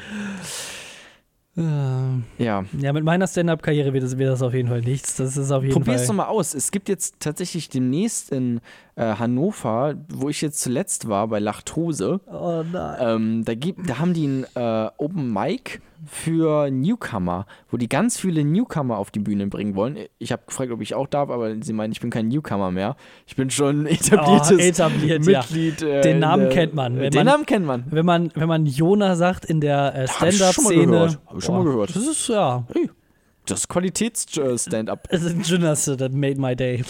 Ähm, Ja. Ja, mit meiner Stand-Up-Karriere wird das, wird das auf jeden Fall nichts. Das ist auf jeden Probier's Fall. doch mal aus. Es gibt jetzt tatsächlich demnächst in äh, Hannover, wo ich jetzt zuletzt war, bei Lachtose, Oh nein. ähm, da, gibt, da haben die ein äh, Open Mic für Newcomer, wo die ganz viele Newcomer auf die Bühne bringen wollen. Ich habe gefragt, ob ich auch darf, aber sie meinen, ich bin kein Newcomer mehr. Ich bin schon etabliertes Oh, etabliert, ja. Mitglied. äh, Den in Namen kennt man. Wenn Den man- Namen kennt man. Wenn man, wenn man Jona sagt in der äh, hab ich schon mal Stand-Up-Szene. gehört. Hab ich schon mal gehört. Das ist ja. Das Qualitäts-Stand-up. [LAUGHS] Es ist Jonas, that made my day.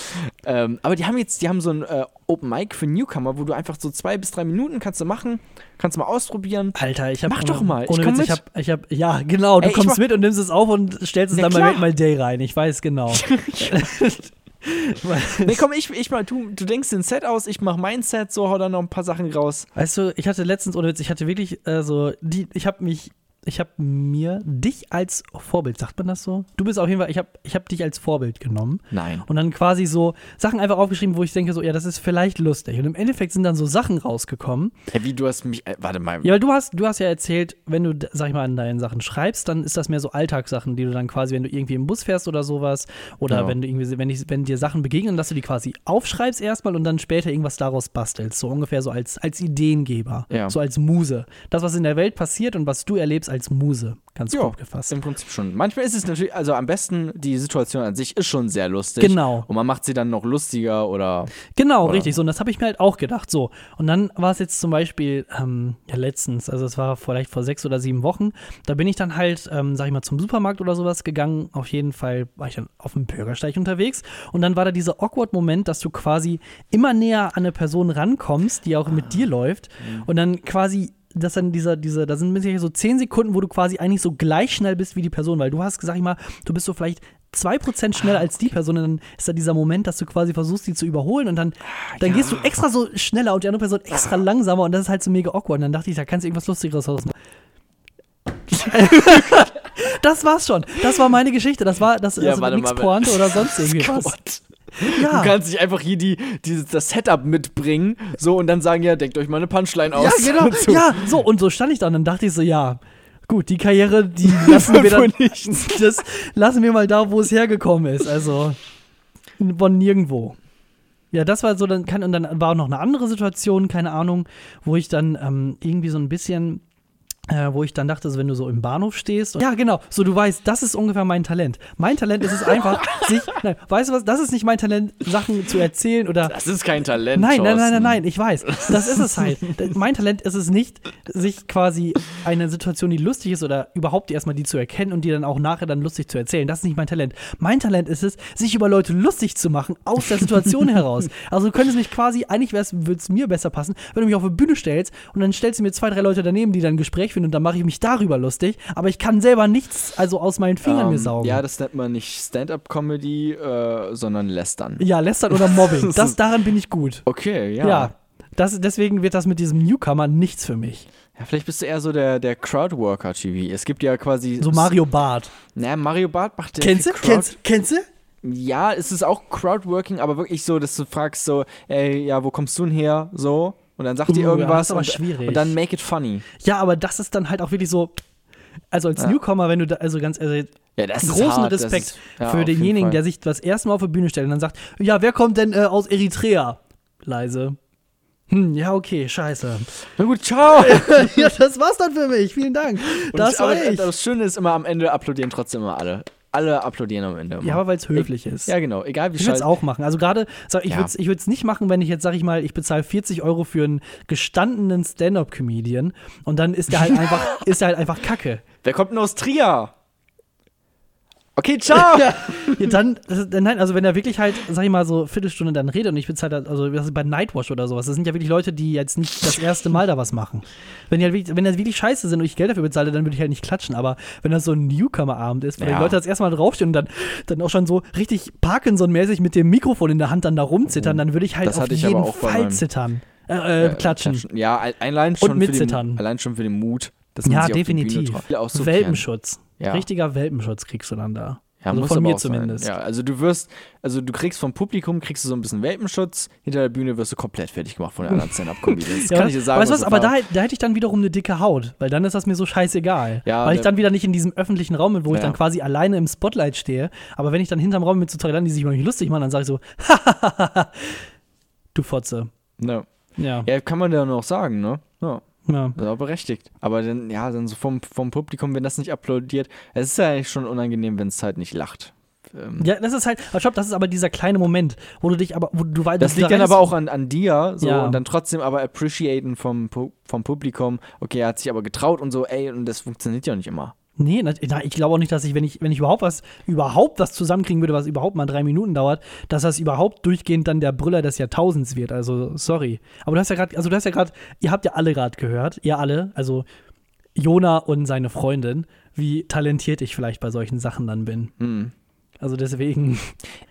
Ähm, aber die haben jetzt, die haben so ein äh, Open Mic für Newcomer, wo du einfach so zwei bis drei Minuten kannst du machen, kannst du mal ausprobieren. Alter, ich hab. Mach doch mal, ich Ohne komm Witz, ich hab, ich hab. Ja, genau. Du ich kommst mit und nimmst es auf und stellst es Na dann bei klar. Make My Day rein. Ich weiß genau. [LAUGHS] Nee, komm, ich, ich mal, du, du denkst den Set aus, ich mach mein Set, so hau dann noch ein paar Sachen raus. Weißt du, ich hatte letztens, ohne Witz, ich hatte wirklich äh, so, die, ich habe mich, ich habe mir dich als Vorbild, sagt man das so? Du bist auf jeden Fall, ich habe ich hab dich als Vorbild genommen Nein. und dann quasi so Sachen einfach aufgeschrieben, wo ich denke so, ja, das ist vielleicht lustig. Und im Endeffekt sind dann so Sachen rausgekommen. Hey, wie, du hast mich, äh, warte mal. Ja, weil du hast, du hast ja erzählt, wenn du, sag ich mal, an deinen Sachen schreibst, dann ist das mehr so Alltagssachen, die du dann quasi, wenn du irgendwie im Bus fährst oder sowas, oder Ja. wenn du irgendwie, wenn, ich, wenn dir Sachen begegnen, dass du die quasi aufschreibst erstmal und dann später irgendwas daraus bastelst. So ungefähr so als, als Ideengeber. Ja. So als Muse. Das, was in der Welt passiert und was du erlebst als Muse. Ganz Ja, grob gefasst. Im Prinzip schon. Manchmal ist es natürlich, also am besten, die Situation an sich ist schon sehr lustig. Genau. Und man macht sie dann noch lustiger oder. Genau, Oder? richtig. So, und das habe ich mir halt auch gedacht. So. Und dann war es jetzt zum Beispiel, ähm, ja, letztens, also es war vielleicht vor sechs oder sieben Wochen, da bin ich dann halt, ähm, sag ich mal, zum Supermarkt oder sowas gegangen. Auf jeden Fall war ich dann auf dem Bürgersteig unterwegs. Und dann war da dieser awkward Moment, dass du quasi immer näher an eine Person rankommst, die auch mit dir läuft. Und dann quasi dass dann dieser, dieser, da sind sicher so zehn Sekunden, wo du quasi eigentlich so gleich schnell bist wie die Person, weil du hast, sag ich mal, du bist so vielleicht 2% schneller als die Person und dann ist da dieser Moment, dass du quasi versuchst, die zu überholen und dann, dann gehst du extra so schneller und die andere Person extra langsamer und das ist halt so mega awkward. Und dann dachte ich, da kannst du irgendwas Lustigeres raus. [LAUGHS] das war's schon. Das war meine Geschichte. Das war das Ja, also mal, Pointe oder sonst irgendwie was. Gott. Ja. Du kannst nicht einfach hier die, dieses, das Setup mitbringen, so und dann sagen, ja, denkt euch mal eine Punchline aus. Ja, genau. [LAUGHS] So. Ja, so, und so stand ich da und dann dachte ich so, ja, gut, die Karriere, die [LAUGHS] lassen wir dann, [LAUGHS] das lassen wir mal da, wo es hergekommen ist. Also von nirgendwo. Ja, das war so, dann kann, und dann war auch noch eine andere Situation, keine Ahnung, wo ich dann ähm, irgendwie so ein bisschen, äh, wo ich dann dachte, so, wenn du so im Bahnhof stehst. Und, ja, genau, so du weißt, das ist ungefähr mein Talent. Mein Talent ist es einfach, [LAUGHS] sich, nein, weißt du was, das ist nicht mein Talent, Sachen zu erzählen oder Das ist kein Talent. Nein, nein, nein, nein, nein, ich weiß. Das ist es halt. mein Talent ist es nicht, sich quasi eine Situation, die lustig ist oder überhaupt erstmal die zu erkennen und die dann auch nachher dann lustig zu erzählen. Das ist nicht mein Talent. Mein Talent ist es, sich über Leute lustig zu machen aus der Situation heraus. Also du könntest mich quasi, eigentlich würde es mir besser passen, wenn du mich auf eine Bühne stellst und dann stellst du mir zwei, drei Leute daneben, die dann ein Gespräch führen und dann mache ich mich darüber lustig, aber ich kann selber nichts also aus meinen Fingern mir Ähm, saugen. ja, das nennt man nicht Stand-up-Comedy, äh, sondern Lästern. ja, lästern oder Mobbing. [LAUGHS] Das daran bin ich gut. Okay, ja. Ja. Das, deswegen wird das mit diesem Newcomer nichts für mich. Ja, vielleicht bist du eher so der, der Crowdworker, Chibi. Es gibt ja quasi. So Mario Barth. Naja, Mario Barth macht der Kennst du? Kennst du? Ja, es ist auch Crowdworking, aber wirklich so, dass du fragst so, ey, ja, wo kommst du denn her? So. Und dann sagt Uh, die ja, das irgendwas ist aber und, schwierig. und dann make it funny. Ja, aber das ist dann halt auch wirklich so. Also als Ja. Newcomer, wenn du da, also ganz, also Ja, das ist großen hart, das Respekt ist- ja, für denjenigen, der sich das erste Mal auf die Bühne stellt und dann sagt, ja, wer kommt denn äh, aus Eritrea? Leise. Hm, ja, okay, scheiße. Na gut, ciao. [LAUGHS] ja, das war's dann für mich. Vielen Dank. Und das war aber ich. Das Schöne ist immer am Ende applaudieren trotzdem immer alle. Alle applaudieren am Ende. Immer. Ja, aber weil es höflich ist. ja, genau. Egal wie Ich würde es auch machen. Also gerade, ich Ja. würde es ich nicht machen, wenn ich jetzt, sag ich mal, ich bezahle 40 Euro für einen gestandenen Stand-Up-Comedian und dann ist der halt [LAUGHS] einfach, ist der halt einfach Kacke. Wer kommt denn aus Trier? Okay, ciao. [LAUGHS] Ja, dann, ist- nein, also wenn er wirklich halt, sag ich mal, so Viertelstunde dann redet und ich bezahle halt, also das ist bei Nightwash oder sowas, das sind ja wirklich Leute, die jetzt nicht das erste Mal da was machen. Wenn die halt wirklich, wenn das wirklich scheiße sind und ich Geld dafür bezahle, dann würde ich halt nicht klatschen, aber wenn das so ein Newcomer-Abend ist, wo Ja. die Leute das erste Mal draufstehen und dann, dann auch schon so richtig Parkinson-mäßig mit dem Mikrofon in der Hand dann da rumzittern, dann würde ich halt auf ich jeden Fall zittern. Äh, äh, klatschen. Ja, ein- allein schon, für mitzittern. den, allein schon für den Mut. Dass man Ja, sich auf die Bühne definitiv. Welpenschutz. Ja. Richtiger Welpenschutz kriegst du dann da. Ja, Also von mir auch sein. zumindest. Ja, also du wirst, also du kriegst vom Publikum, kriegst du so ein bisschen Welpenschutz, hinter der Bühne wirst du komplett fertig gemacht von den anderen [LAUGHS] Stand-Up-Comedians. Das Ja, kann ich dir sagen. weißt aus was, aber da, da hätte ich dann wiederum eine dicke Haut, weil dann ist das mir so scheißegal. Ja, weil ich der- dann wieder nicht in diesem öffentlichen Raum bin, wo ich Ja. dann quasi alleine im Spotlight stehe. Aber wenn ich dann hinterm Raum mit so Leuten, die sich über mich lustig machen, dann sage ich so, [LAUGHS] du Fotze. No. Ja. Ja, kann man ja noch sagen, ne? Ja. Ja. Das ist auch berechtigt. Aber dann, ja, dann so vom, vom Publikum, wenn das nicht applaudiert, es ist ja eigentlich schon unangenehm, wenn es halt nicht lacht. Ähm, Ja, das ist halt, aber stopp, das ist aber dieser kleine Moment, wo du dich aber, wo du weißt, das liegt dann aber auch an, an dir, so, Ja. und dann trotzdem aber appreciaten vom, vom Publikum, okay, er hat sich aber getraut und so, ey, und das funktioniert ja nicht immer. Nee, na, ich glaube auch nicht, dass ich, wenn ich, wenn ich überhaupt was, überhaupt was zusammenkriegen würde, was überhaupt mal drei Minuten dauert, dass das überhaupt durchgehend dann der Brüller des Jahrtausends wird. Also, sorry. Aber du hast ja gerade, also du hast ja gerade, ihr habt ja alle gerade gehört, ihr alle, also Jona und seine Freundin, wie talentiert ich vielleicht bei solchen Sachen dann bin. Hm. Also deswegen.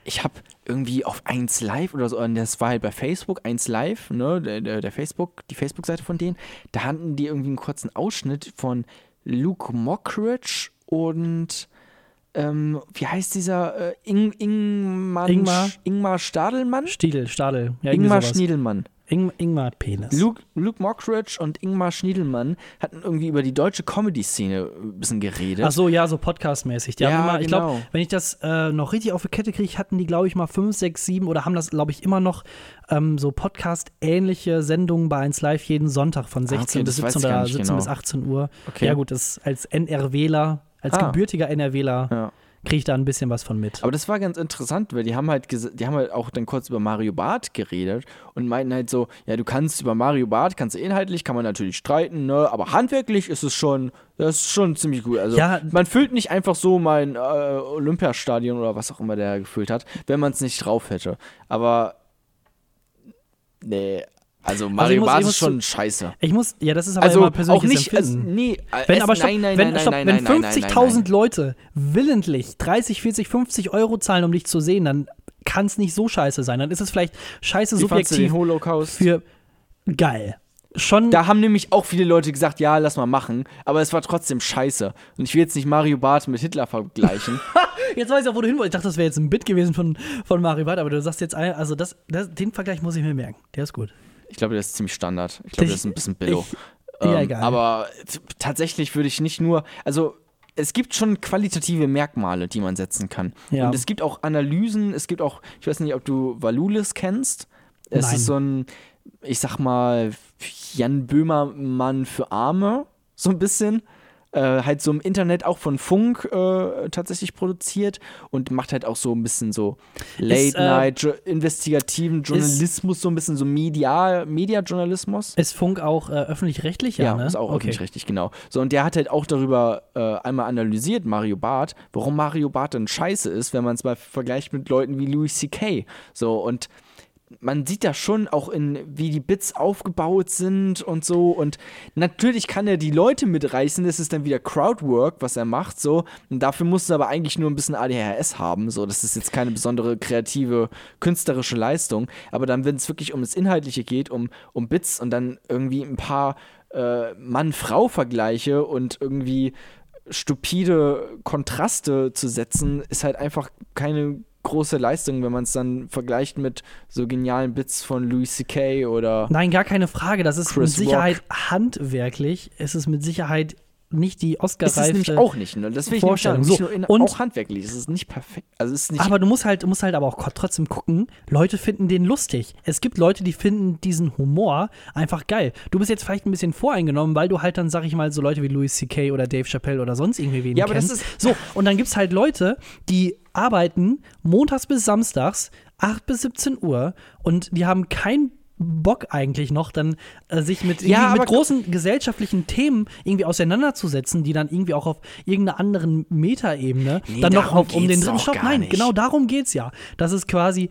Ich habe irgendwie auf 1 Live oder so, und das war halt bei Facebook, 1 Live, ne, der, der Facebook, die Facebook-Seite von denen, da hatten die irgendwie einen kurzen Ausschnitt von Luke Mockridge und ähm, wie heißt dieser äh, Ing, Ingmar, Ingmar? Ingmar Stadelmann? Stiedel, Stadel. Ja, Ingmar. Schniedelmann. Ing, Ingmar Penis. Luke, Luke Mockridge und Ingmar Schniedelmann hatten irgendwie über die deutsche Comedy-Szene ein bisschen geredet. Ach so, ja, so Podcast-mäßig. Die Ja, haben immer, ich glaube, genau. wenn ich das äh, noch richtig auf die Kette kriege, hatten die, glaube ich, mal 5, 6, 7 oder haben das, glaube ich, immer noch ähm, so Podcast-ähnliche Sendungen bei 1 Live jeden Sonntag von 16 Ah, okay, bis das weiß 17 ich gar oder nicht 17 genau. bis 18 Uhr. Okay. Ja, gut, das als NRWler, als Ah. gebürtiger NRWler Ja. Kriege ich da ein bisschen was von mit. Aber das war ganz interessant, weil die haben halt die haben halt auch dann kurz über Mario Barth geredet und meinten halt so, ja, du kannst über Mario Barth, kannst du inhaltlich, kann man natürlich streiten, ne, aber handwerklich ist es schon, das ist schon ziemlich gut. Also Ja. man füllt nicht einfach so mein äh, Olympiastadion oder was auch immer der gefüllt hat, wenn man es nicht drauf hätte. Aber nee, also Mario Barth ich ist schon scheiße. Ich muss, ja, das ist aber Also immer auch persönliches nicht, also, Empfinden. nee, äh, Wenn es, aber stopp, nein, nein, wenn, nein, stopp, nein, wenn nein, nein, nein, 50.000 nein. Leute willentlich 30, 40, 50 Euro zahlen, um dich zu sehen, dann kann es nicht so scheiße sein. Dann ist es vielleicht scheiße Wie du den subjektiv Holocaust? für geil. Schon Da haben nämlich auch viele Leute gesagt, ja, lass mal machen, aber es war trotzdem scheiße. Und ich will jetzt nicht Mario Barth mit Hitler vergleichen. [LAUGHS] Jetzt weiß ich auch, wo du hin wolltest. Ich dachte, das wäre jetzt ein Bit gewesen von, von Mario Barth, aber du sagst jetzt, ein- also das, das, den Vergleich muss ich mir merken. Der ist gut. Ich glaube, das ist ziemlich Standard. Ich glaube, das ist ein bisschen billo. Ich- ja, egal. Aber tatsächlich würde ich nicht nur, also es gibt schon qualitative Merkmale, die man setzen kann. Ja. Und es gibt auch Analysen, es gibt auch, ich weiß nicht, ob du Valulis kennst. Es Nein. ist so ein, ich sag mal, Jan Böhmermann für Arme, so ein bisschen. Äh, halt so im Internet auch von Funk äh, tatsächlich produziert und macht halt auch so ein bisschen so äh, Late-Night, jo investigativen Journalismus, so ein bisschen so Media, Media-Journalismus. Ist Funk auch äh, öffentlich-rechtlich? Ja, Ja, ne? ist auch okay. richtig, genau. So, und der hat halt auch darüber äh, einmal analysiert, Mario Barth, warum Mario Barth denn scheiße ist, wenn man es mal vergleicht mit Leuten wie Louis C.K. So, und man sieht da schon auch in, wie die Bits aufgebaut sind und so. Und natürlich kann er die Leute mitreißen, das ist dann wieder Crowdwork, was er macht, so. Und dafür musst du aber eigentlich nur ein bisschen ADHS haben, so. Das ist jetzt keine besondere kreative, künstlerische Leistung. Aber dann, wenn es wirklich um das Inhaltliche geht, um, um Bits und dann irgendwie ein paar äh, Mann-Frau-Vergleiche und irgendwie stupide Kontraste zu setzen, ist halt einfach keine große Leistung, wenn man es dann vergleicht mit so genialen Bits von Louis C.K. oder Nein, gar keine Frage. Das ist Chris mit Sicherheit handwerklich. Es ist mit Sicherheit nicht die ist es auch nicht. Ne? Das will ich. Vorstellung. Nicht So, in, und- auch handwerklich. Es ist nicht perfekt. Also ist nicht. Aber du musst halt, musst halt aber auch trotzdem gucken, Leute finden den lustig. Es gibt Leute, die finden diesen Humor einfach geil. Du bist jetzt vielleicht ein bisschen voreingenommen, weil du halt dann, sag ich mal, so Leute wie Louis C.K. oder Dave Chappelle oder sonst irgendwie wen Ja, aber das kennst. ist- so, und dann gibt es halt Leute, die arbeiten montags bis samstags, 8 bis 17 Uhr und die haben keinen Bock eigentlich noch, dann äh, sich mit, Ja, mit großen gesellschaftlichen Themen irgendwie auseinanderzusetzen, die dann irgendwie auch auf irgendeiner anderen Metaebene Nee, dann noch auf, um den dritten Stopp. Nein, nicht. genau darum geht's ja. Dass es quasi,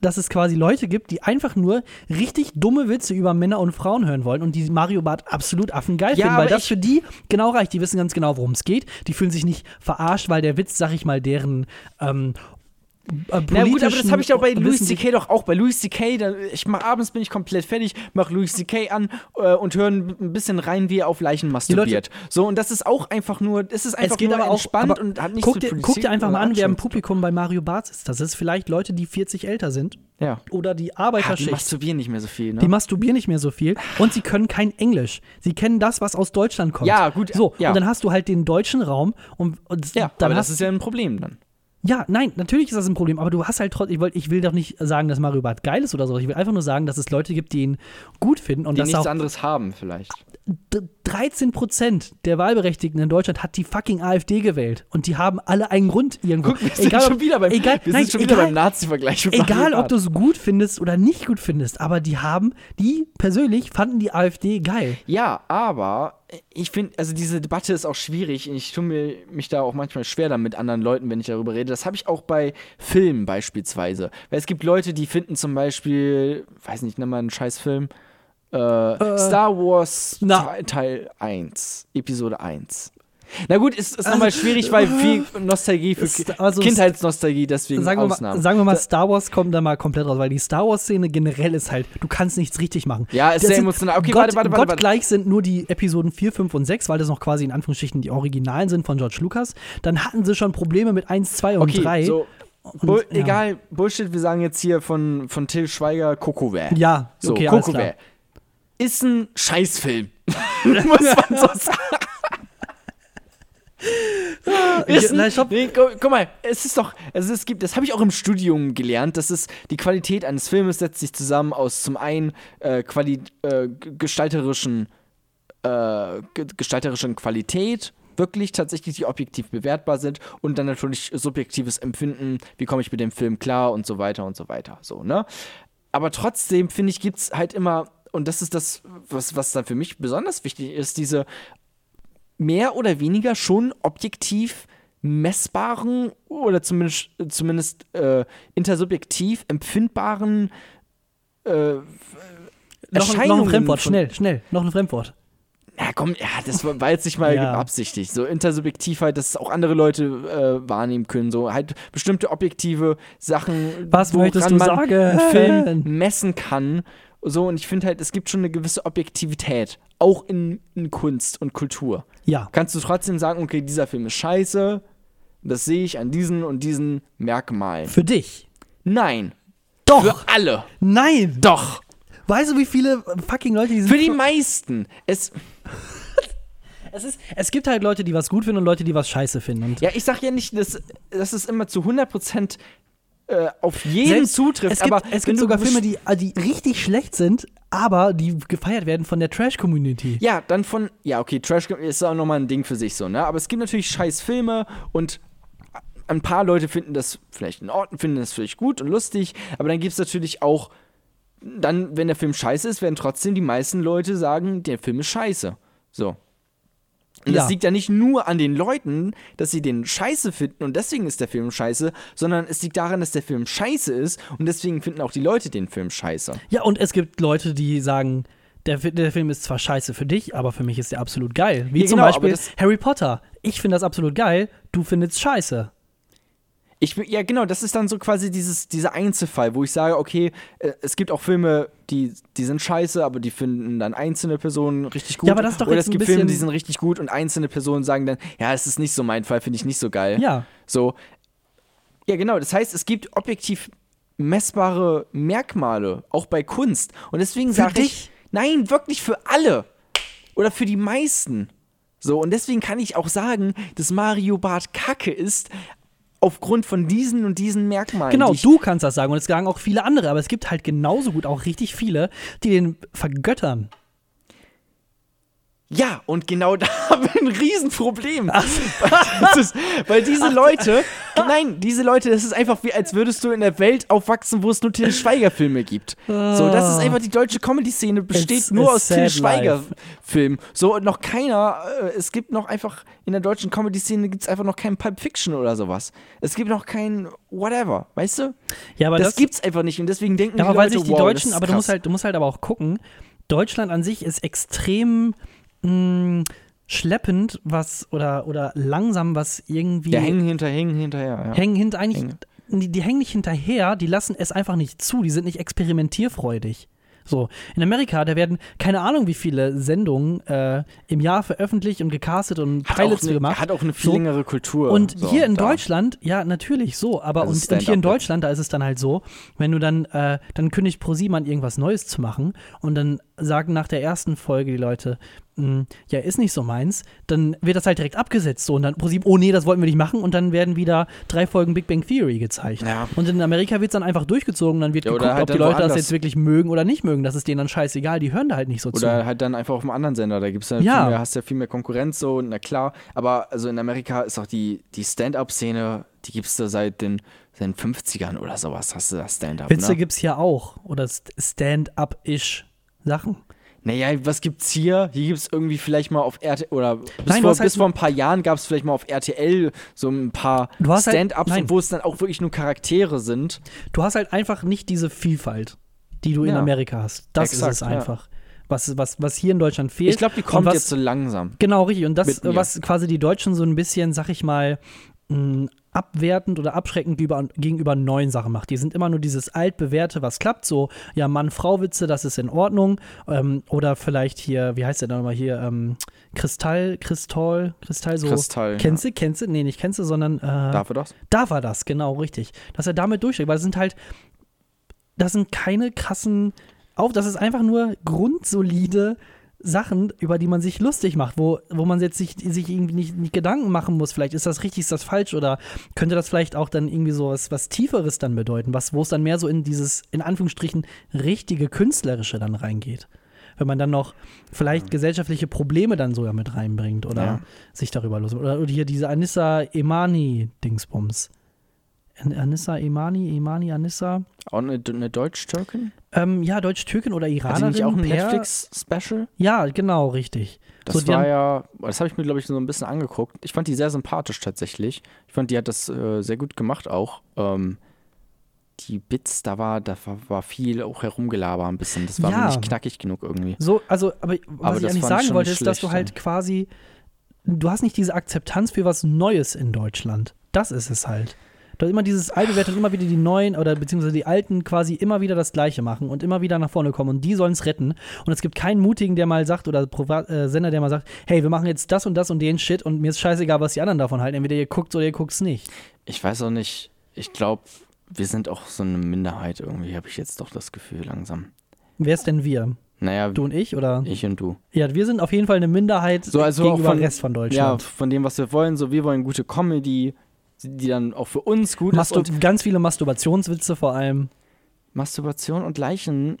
dass es quasi Leute gibt, die einfach nur richtig dumme Witze über Männer und Frauen hören wollen und die Mario Bart absolut affengeil Ja, finden, weil das für die genau reicht. Die wissen ganz genau, worum es geht. Die fühlen sich nicht verarscht, weil der Witz, sag ich mal, deren ähm, äh, Na gut, aber das habe ich doch bei Louis C.K. doch auch. Bei Louis C.K., ich mach, abends bin ich komplett fertig, mach Louis C.K. an äh, und höre ein bisschen rein, wie er auf Leichen masturbiert. So, und das ist auch einfach nur, das ist einfach Es geht nur aber auch entspannt aber und hat nichts guck dir, Politik guck dir einfach mal an, wer im tun. Publikum bei Mario Barth ist. Das ist vielleicht Leute, die 40 älter sind Ja. oder die Ah, die Arbeiterschicht. masturbieren nicht mehr so viel, ne? Die masturbieren nicht mehr so viel und sie können kein Englisch. Sie kennen das, was aus Deutschland kommt. Ja, gut, So, ja. und dann hast du halt den deutschen Raum und, und ja, dann aber hast das ist ja ein Problem dann. Ja, nein, natürlich ist das ein Problem, aber du hast halt trotzdem, ich, wollt- ich will doch nicht sagen, dass Mario Barth geil ist oder so. Ich will einfach nur sagen, dass es Leute gibt, die ihn gut finden und Die dass nichts auch anderes haben vielleicht. D- 13 Prozent der Wahlberechtigten in Deutschland hat die fucking AfD gewählt und die haben alle einen Grund irgendwo. Guck, wir sind schon wieder beim, egal, wir nein, sind schon egal, wieder beim Nazi-Vergleich. mit Egal, ob du es gut findest oder nicht gut findest, aber die haben, die persönlich fanden die AfD geil. Ja, aber ich finde, also diese Debatte ist auch schwierig. Ich tue mir mich da auch manchmal schwer damit anderen Leuten, wenn ich darüber rede. Das habe ich auch bei Filmen beispielsweise. Weil es gibt Leute, die finden zum Beispiel, weiß nicht, nimm mal einen Scheißfilm, äh, Star Wars na. Te- Teil 1, Episode 1. Na gut, ist, ist nochmal schwierig, weil viel [LAUGHS] Nostalgie für also- Kindheitsnostalgie, deswegen Sagen wir, mal, Ausnahmen. sagen wir mal, Star Wars kommt da mal komplett raus, weil die Star Wars-Szene generell ist halt, du kannst nichts richtig machen. Ja, ist Das sehr emotional. Okay, Gott, warte, warte, warte, warte. Gottgleich sind nur die Episoden 4, 5 und 6, weil das noch quasi in Anführungsstrichen die Originalen sind von George Lucas. Dann hatten sie schon Probleme mit 1, 2 und okay, 3. so, Und, Bull, ja. egal, Bullshit, wir sagen jetzt hier von, von Till Schweiger Kokowä. Ja, So, okay, alles Kokowä. klar. Ist ein Scheißfilm. [LAUGHS] [LAUGHS] Muss man so sagen. ist Na, nee, gu, guck mal, es ist doch, also es gibt, das habe ich auch im Studium gelernt, dass es die Qualität eines Filmes setzt sich zusammen aus zum einen äh, quali äh, gestalterischen äh, ge- gestalterischen Qualität, wirklich tatsächlich, die objektiv bewertbar sind und dann natürlich subjektives Empfinden, wie komme ich mit dem Film klar und so weiter und so weiter. So, ne? Aber trotzdem, finde ich, gibt es halt immer, und das ist das, was, was dann für mich besonders wichtig ist, diese mehr oder weniger schon objektiv messbaren oder zumindest, zumindest äh, intersubjektiv empfindbaren äh, Noch, ein- noch ein Fremdwort, von- schnell, schnell, noch ein Fremdwort. ja, komm, ja, das war jetzt nicht mal [LAUGHS] Ja. beabsichtigt. So intersubjektiv halt, dass auch andere Leute äh, wahrnehmen können. So halt bestimmte objektive Sachen, Was möchtest du man sagen? einen Film messen kann. So, und ich finde halt, es gibt schon eine gewisse Objektivität, auch in, in Kunst und Kultur. Ja, Kannst du trotzdem sagen, okay, dieser Film ist scheiße, das sehe ich an diesen und diesen Merkmalen. für dich. Nein, Doch, für alle. nein. Doch. Weißt du, wie viele fucking Leute die sind? Für die meisten. Es, [LAUGHS] es, ist, es gibt halt Leute, die was gut finden und Leute, die was scheiße finden. Und Ja, ich sag ja nicht, dass, dass es immer zu 100% äh, auf jeden Selbst- zutrifft, es gibt, aber es gibt sogar Filme, die, die richtig schlecht sind, aber die gefeiert werden von der Trash-Community. Ja, dann von. Ja, okay, Trash ist auch nochmal ein Ding für sich so, ne? Aber es gibt natürlich scheiß Filme und ein paar Leute finden das vielleicht in Ordnung, finden das vielleicht gut und lustig, aber dann gibt es natürlich auch. Dann, wenn der Film scheiße ist, werden trotzdem die meisten Leute sagen, der Film ist scheiße. So. Und Ja. das liegt ja nicht nur an den Leuten, dass sie den scheiße finden und deswegen ist der Film scheiße, sondern es liegt daran, dass der Film scheiße ist und deswegen finden auch die Leute den Film scheiße. Ja, und es gibt Leute, die sagen, der, der Film ist zwar scheiße für dich, aber für mich ist der absolut geil. Wie Ja, zum genau, aber Beispiel Harry Potter. Ich finde das absolut geil, du findest scheiße. Ich, ja, genau, das ist dann so quasi dieses, dieser Einzelfall, wo ich sage, okay, äh, es gibt auch Filme, die, die sind scheiße, aber die finden dann einzelne Personen richtig gut. Ja, aber das ist doch Oder es gibt Filme, die sind richtig gut und einzelne Personen sagen dann, ja, es ist nicht so mein Fall, finde ich nicht so geil. Ja. So. Ja, genau, das heißt, es gibt objektiv messbare Merkmale, auch bei Kunst. Und deswegen sage ich, nein, wirklich für alle. Oder für die meisten. So, und deswegen kann ich auch sagen, dass Mario Bart kacke ist, aufgrund von diesen und diesen Merkmalen. Genau, die du kannst das sagen und es sagen auch viele andere, aber es gibt halt genauso gut auch richtig viele, die den vergöttern. Ja, und genau [LAUGHS] da haben wir ein Riesenproblem. [LAUGHS] Weil, ist, weil diese Leute, nein, diese Leute, das ist einfach wie, als würdest du in der Welt aufwachsen, wo es nur Till Schweiger-Filme gibt. So, das ist einfach die deutsche Comedy-Szene, besteht It's nur a aus Till. Schweiger-Filmen. So, und noch keiner, äh, es gibt noch einfach, in der deutschen Comedy-Szene gibt es einfach noch kein Pulp Fiction oder sowas. Es gibt noch kein whatever, weißt du? Ja, aber das, das, gibt's einfach nicht und deswegen denken ja, die aber weil Leute, sich die wow, Deutschen, aber du musst, halt, du musst halt aber auch gucken, Deutschland an sich ist extrem mh, schleppend, was oder, oder langsam, was irgendwie. Der hängen hinter, hängen hinterher, ja. hängen hinter eigentlich. Hängen. Die, die hängen nicht hinterher, die lassen es einfach nicht zu, die sind nicht experimentierfreudig. So, in Amerika, da werden keine Ahnung, wie viele Sendungen äh, im Jahr veröffentlicht und gecastet und Pilots eine, gemacht. Hat auch eine viel So. längere Kultur. Und so, hier in da. Deutschland, ja, natürlich so, aber Also und, und hier in Deutschland, da ist es dann halt so, wenn du dann, äh, dann kündigt ProSieben an, irgendwas Neues zu machen und dann sagen nach der ersten Folge die Leute, mh, ja, ist nicht so meins, dann wird das halt direkt abgesetzt so und dann ProSieben, oh nee, das wollten wir nicht machen und dann werden wieder drei Folgen Big Bang Theory gezeigt. Ja. Und in Amerika wird es dann einfach durchgezogen, dann wird Ja, oder geguckt, halt ob die dann Leute das jetzt wirklich mögen oder nicht mögen, das ist denen dann scheißegal, die hören da halt nicht so Oder zu. halt dann einfach auf einem anderen Sender. Da gibt's ja, Ja. Viel mehr, hast ja viel mehr Konkurrenz so, na klar. Aber also in Amerika ist auch die, die Stand-up-Szene, die gibt's da seit den, seit den 50ern oder sowas, hast du da Stand-up. Witze ne? gibt's hier auch oder St- Stand-up-ish Sachen. Naja, was gibt's hier? Hier gibt's irgendwie vielleicht mal auf RTL oder bis, Nein, vor, hast halt bis vor ein paar Jahren gab's vielleicht mal auf RTL so ein paar halt- Stand-ups, nein. wo es dann auch wirklich nur Charaktere sind. Du hast halt einfach nicht diese Vielfalt, die du in Ja. Amerika hast. Das Exakt, ist es ja. einfach. was, was, was hier in Deutschland fehlt. Ich glaube, die kommt was, jetzt so langsam. Genau, richtig. Und das, was quasi die Deutschen so ein bisschen, sag ich mal, mh, abwertend oder abschreckend über, gegenüber neuen Sachen macht. Die sind immer nur dieses altbewährte, was klappt, so, ja, Mann-Frau-Witze, das ist in Ordnung. Ähm, oder vielleicht hier, wie heißt der nochmal hier, ähm, Kristall, Kristall, Kristall, so. Kristall. Kennst du, kennst du? Nee, nicht kennst du, sondern äh, Darf er das? da war das, genau, richtig. Dass er damit durchsteigt, weil es sind halt, das sind keine krassen auf, das ist einfach nur grundsolide Sachen, über die man sich lustig macht, wo, wo man jetzt sich, sich irgendwie nicht, nicht Gedanken machen muss, vielleicht ist das richtig, ist das falsch oder könnte das vielleicht auch dann irgendwie so was, was Tieferes dann bedeuten, was, wo es dann mehr so in dieses, in Anführungsstrichen, richtige Künstlerische dann reingeht. Wenn man dann noch vielleicht gesellschaftliche Probleme dann sogar mit reinbringt oder Ja. sich darüber los. Oder, oder hier diese Anissa Emani-Dingsbums. An- Anissa Emani, Emani, Anissa. Auch eine, eine Deutsch-Türkin? Ähm, ja, Deutsch-Türkin oder Hat die Iranerin. nicht auch ein Netflix-Special? Ja, genau, richtig. Das So, war ja, das habe ich mir, glaube ich, so ein bisschen angeguckt. Ich fand die sehr sympathisch tatsächlich. Ich fand, die hat das äh, sehr gut gemacht auch. Ähm, die Bits, da war, da war, viel auch herumgelaber ein bisschen. Das war Ja. nicht knackig genug irgendwie. So, also, aber, was Aber ich eigentlich sagen wollte, ist, dass du halt quasi, du hast nicht diese Akzeptanz für was Neues in Deutschland. Das ist es halt. Du hast immer dieses alte Wert und immer wieder die neuen oder beziehungsweise die alten quasi immer wieder das Gleiche machen und immer wieder nach vorne kommen und die sollen es retten. Und es gibt keinen Mutigen, der mal sagt oder Privat, äh, Sender, der mal sagt, hey, wir machen jetzt das und das und den Shit und mir ist scheißegal, was die anderen davon halten. Entweder ihr guckt oder ihr guckt's nicht. Ich weiß auch nicht, ich glaube, wir sind auch so eine Minderheit irgendwie, habe ich jetzt doch das Gefühl langsam. Wer ist denn wir? Naja, Du und ich oder? ich und du. Ja, wir sind auf jeden Fall eine Minderheit So, also gegenüber von- dem Rest von Ja, Deutschland. von dem, was wir wollen. So, wir wollen gute Comedy, die dann auch für uns gut ist. Mastur Und ganz viele Masturbationswitze vor allem. Masturbation und Leichen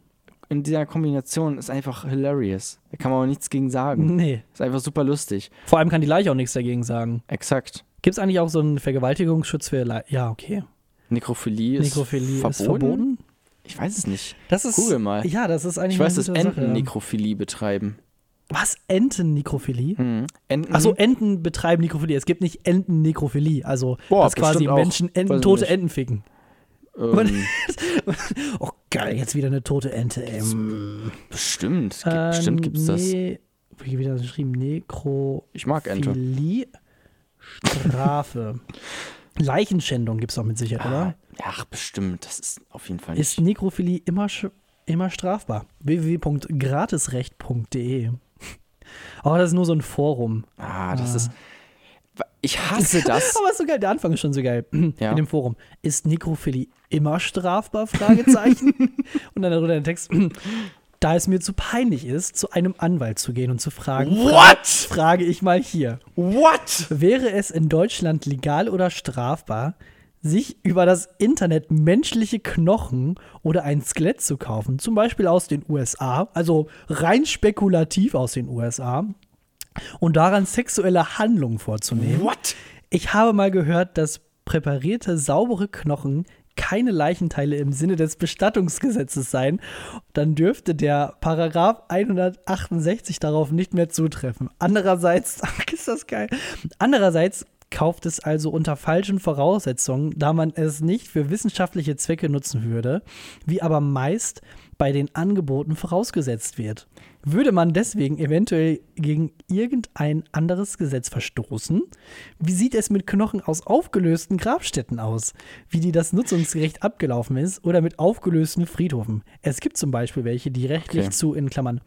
in dieser Kombination ist einfach hilarious. Da kann man auch nichts gegen sagen. Nee. Ist einfach super lustig. Vor allem kann die Leiche auch nichts dagegen sagen. Exakt. Gibt es eigentlich auch so einen Vergewaltigungsschutz für Leichen? Ja, okay. Nekrophilie ist Nekrophilie verboten? ist verboten? Ich weiß es nicht. Das ist, Google mal. Ja, das ist eigentlich Ich weiß, dass Enten Sache. Nekrophilie betreiben. Was? Entennekrophilie? Mhm. Enten, Achso, Enten betreiben Nekrophilie. Es gibt nicht Entennekrophilie. Also, Boah, dass quasi bestimmt. Menschen Enten, tote. Enten ficken. ähm, [LAUGHS] Oh, geil, jetzt wieder eine tote Ente. Bestimmt. Ähm, bestimmt gibt es das. nee, Wie wieder geschrieben? Nekrophilie. Ich mag Ente. Strafe. [LAUGHS] Leichenschändung gibt es doch mit Sicherheit, oder? Ja, ach, bestimmt. Das ist auf jeden Fall nicht. Ist Nekrophilie immer, immer strafbar? www.gratisrecht.de Oh, das ist nur so ein Forum. ah, das ist. Ich hasse [LAUGHS] das. Aber ist so geil, der Anfang ist schon so geil. [CLEARS THROAT] Ja. In dem Forum. Ist Nekrophilie immer strafbar? Fragezeichen. [LAUGHS] Und dann darunter der Text. [CLEARS THROAT] Da es mir zu peinlich ist, zu einem Anwalt zu gehen und zu fragen, What? frage ich mal hier. What? Wäre es in Deutschland legal oder strafbar, sich über das Internet menschliche Knochen oder ein Skelett zu kaufen, zum Beispiel aus den USA, also rein spekulativ aus den USA, und daran sexuelle Handlungen vorzunehmen? What? Ich habe mal gehört, dass präparierte, saubere Knochen keine Leichenteile im Sinne des Bestattungsgesetzes seien, dann dürfte der Paragraph 168 darauf nicht mehr zutreffen. Andererseits, [LAUGHS] ist das geil. Andererseits kauft es also unter falschen Voraussetzungen, da man es nicht für wissenschaftliche Zwecke nutzen würde, wie aber meist bei den Angeboten vorausgesetzt wird. Würde man deswegen eventuell gegen irgendein anderes Gesetz verstoßen? Wie sieht es mit Knochen aus aufgelösten Grabstätten aus? Wie die das Nutzungsrecht abgelaufen ist oder mit aufgelösten Friedhofen? Es gibt zum Beispiel welche, die rechtlich Okay. zu, in Klammern,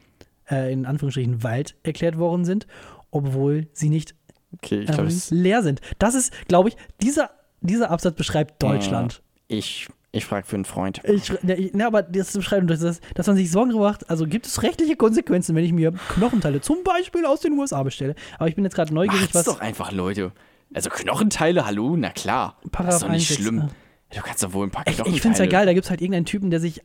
äh, in Anführungsstrichen Wald erklärt worden sind, obwohl sie nicht Okay, ich ähm, glaube, es leer sind. Das ist, glaube ich, dieser, dieser Absatz beschreibt Deutschland. ich, ich frage für einen Freund. Ich, ja, ich, na, aber das beschreibt, dass, das- dass man sich Sorgen darüber macht, also gibt es rechtliche Konsequenzen, wenn ich mir Knochenteile zum Beispiel aus den USA bestelle. Aber ich bin jetzt gerade neugierig, Macht's was. doch einfach, Leute. Also Knochenteile, hallo, na klar. das ist Paragraph doch nicht 61, schlimm. äh. Du kannst doch wohl ein paar Ich, Knochenteile. ich finde es ja geil, da gibt es halt irgendeinen Typen, der sich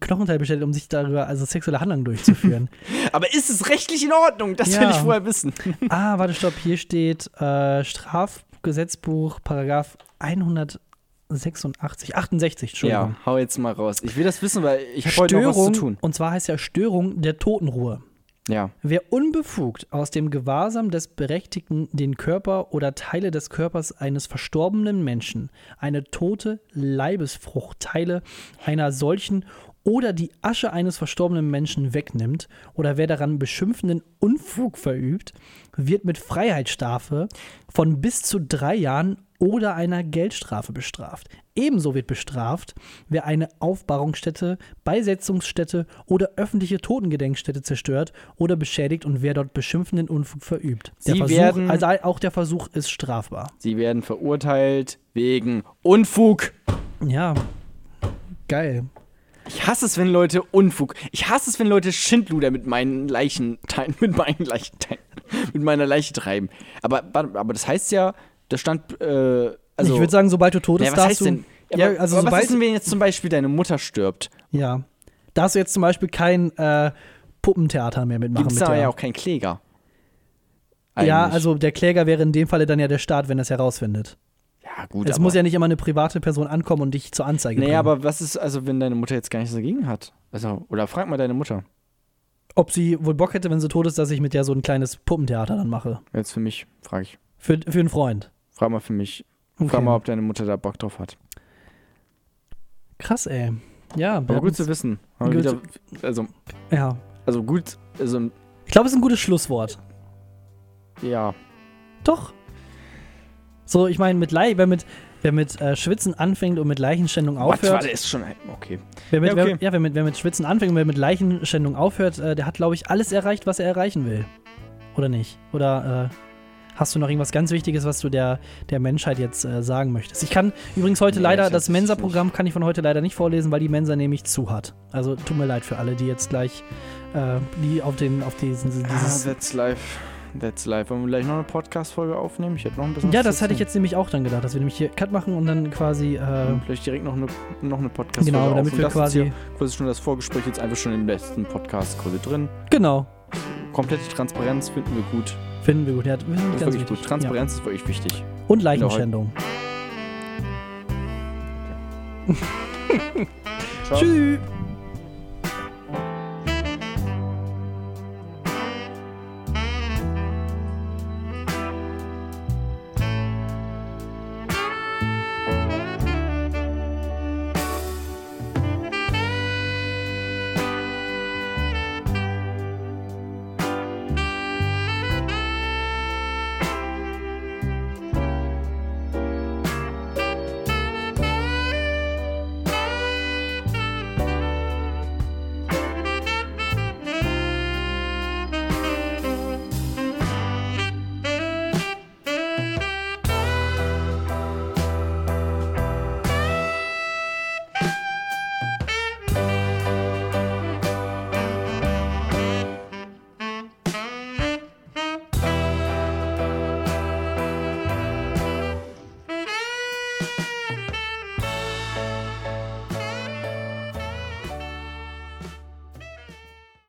Knochenteil bestellt, um sich darüber, also sexuelle Handlungen durchzuführen. [LAUGHS] Aber ist es rechtlich in Ordnung? Das Ja. will ich vorher wissen. [LAUGHS] ah, warte, stopp, hier steht äh, Strafgesetzbuch, Paragraph 186, 68, Entschuldigung. Ja, hau jetzt mal raus. Ich will das wissen, weil ich habe heute noch was zu tun. und zwar heißt ja Störung der Totenruhe. Ja. Wer unbefugt aus dem Gewahrsam des Berechtigten den Körper oder Teile des Körpers eines verstorbenen Menschen, eine tote Leibesfrucht, Teile einer solchen oder die Asche eines verstorbenen Menschen wegnimmt oder wer daran beschimpfenden Unfug verübt, wird mit Freiheitsstrafe von bis zu drei Jahren oder einer Geldstrafe bestraft. Ebenso wird bestraft, wer eine Aufbahrungsstätte, Beisetzungsstätte oder öffentliche Totengedenkstätte zerstört oder beschädigt und wer dort beschimpfenden Unfug verübt. Der Sie Versuch, werden- also auch der Versuch ist strafbar. Sie werden verurteilt wegen Unfug. Ja, geil. Ich hasse es, wenn Leute Unfug. Ich hasse es, wenn Leute Schindluder mit meinen Leichen teilen, [LAUGHS] mit meinen Leichen teilen, mit meiner Leiche treiben. Aber, aber aber das heißt ja, da stand, äh, also. ich würde sagen, sobald du tot bist, ja, was darfst du. denn? Ja, aber, also aber was sobald, ist denn, wenn jetzt zum Beispiel deine Mutter stirbt? ja, da hast du jetzt zum Beispiel kein äh, Puppentheater mehr mitmachen Gibt es mit da der. ja auch keinen Kläger. ja, Eigentlich. also der Kläger wäre in dem Falle dann ja der Staat, wenn er es herausfindet. Ja, gut. Es muss ja nicht immer eine private Person ankommen und dich zur Anzeige Nee, bringen. aber was ist, also, wenn deine Mutter jetzt gar nichts dagegen hat? Also, oder frag mal deine Mutter. Ob sie wohl Bock hätte, wenn sie tot ist, dass ich mit der so ein kleines Puppentheater dann mache. Jetzt für mich, frag ich. Für, für einen Freund. Frag mal für mich. Okay. Frag mal, ob deine Mutter da Bock drauf hat. Krass, ey. Ja, Aber gut zu wissen. Gut wieder, also, ja. also gut, also, Ich glaube, es ist ein gutes Schlusswort. ja. Doch. So, ich meine, mit Leih, wer mit, wer mit äh, Schwitzen anfängt und mit Leichenschändung aufhört. warte, ist schon, okay. Wer mit, Ja, okay. wer, ja, wer, mit, wer mit Schwitzen anfängt und wer mit Leichenschändung aufhört, äh, der hat, glaube ich, alles erreicht, was er erreichen will. Oder nicht? Oder äh, hast du noch irgendwas ganz Wichtiges, was du der, der Menschheit jetzt äh, sagen möchtest? Ich kann übrigens heute Nee, leider, das Mensa-Programm kann ich von heute leider nicht vorlesen, weil die Mensa nämlich zu hat. Also tut mir leid für alle, die jetzt gleich äh, die auf den, auf diesen, Ah, dieses. that's life. That's life. Wollen wir gleich noch eine Podcast-Folge aufnehmen? Ich hätte noch ein bisschen ja, das hatte ich jetzt nämlich auch dann gedacht, dass wir nämlich hier Cut machen und dann quasi. Äh, Und Vielleicht direkt noch eine, noch eine Podcast-Folge genau, auf. damit Und wir das ist quasi. Hier, quasi schon das Vorgespräch jetzt einfach schon im letzten Podcast quasi drin. Genau. Komplette Transparenz finden wir gut. Finden wir gut. Ja, finden wir Das ist ganz wirklich wichtig. gut. Transparenz ist wirklich wichtig. Ja. Und Leichenschändung. Ciao. Tschüss.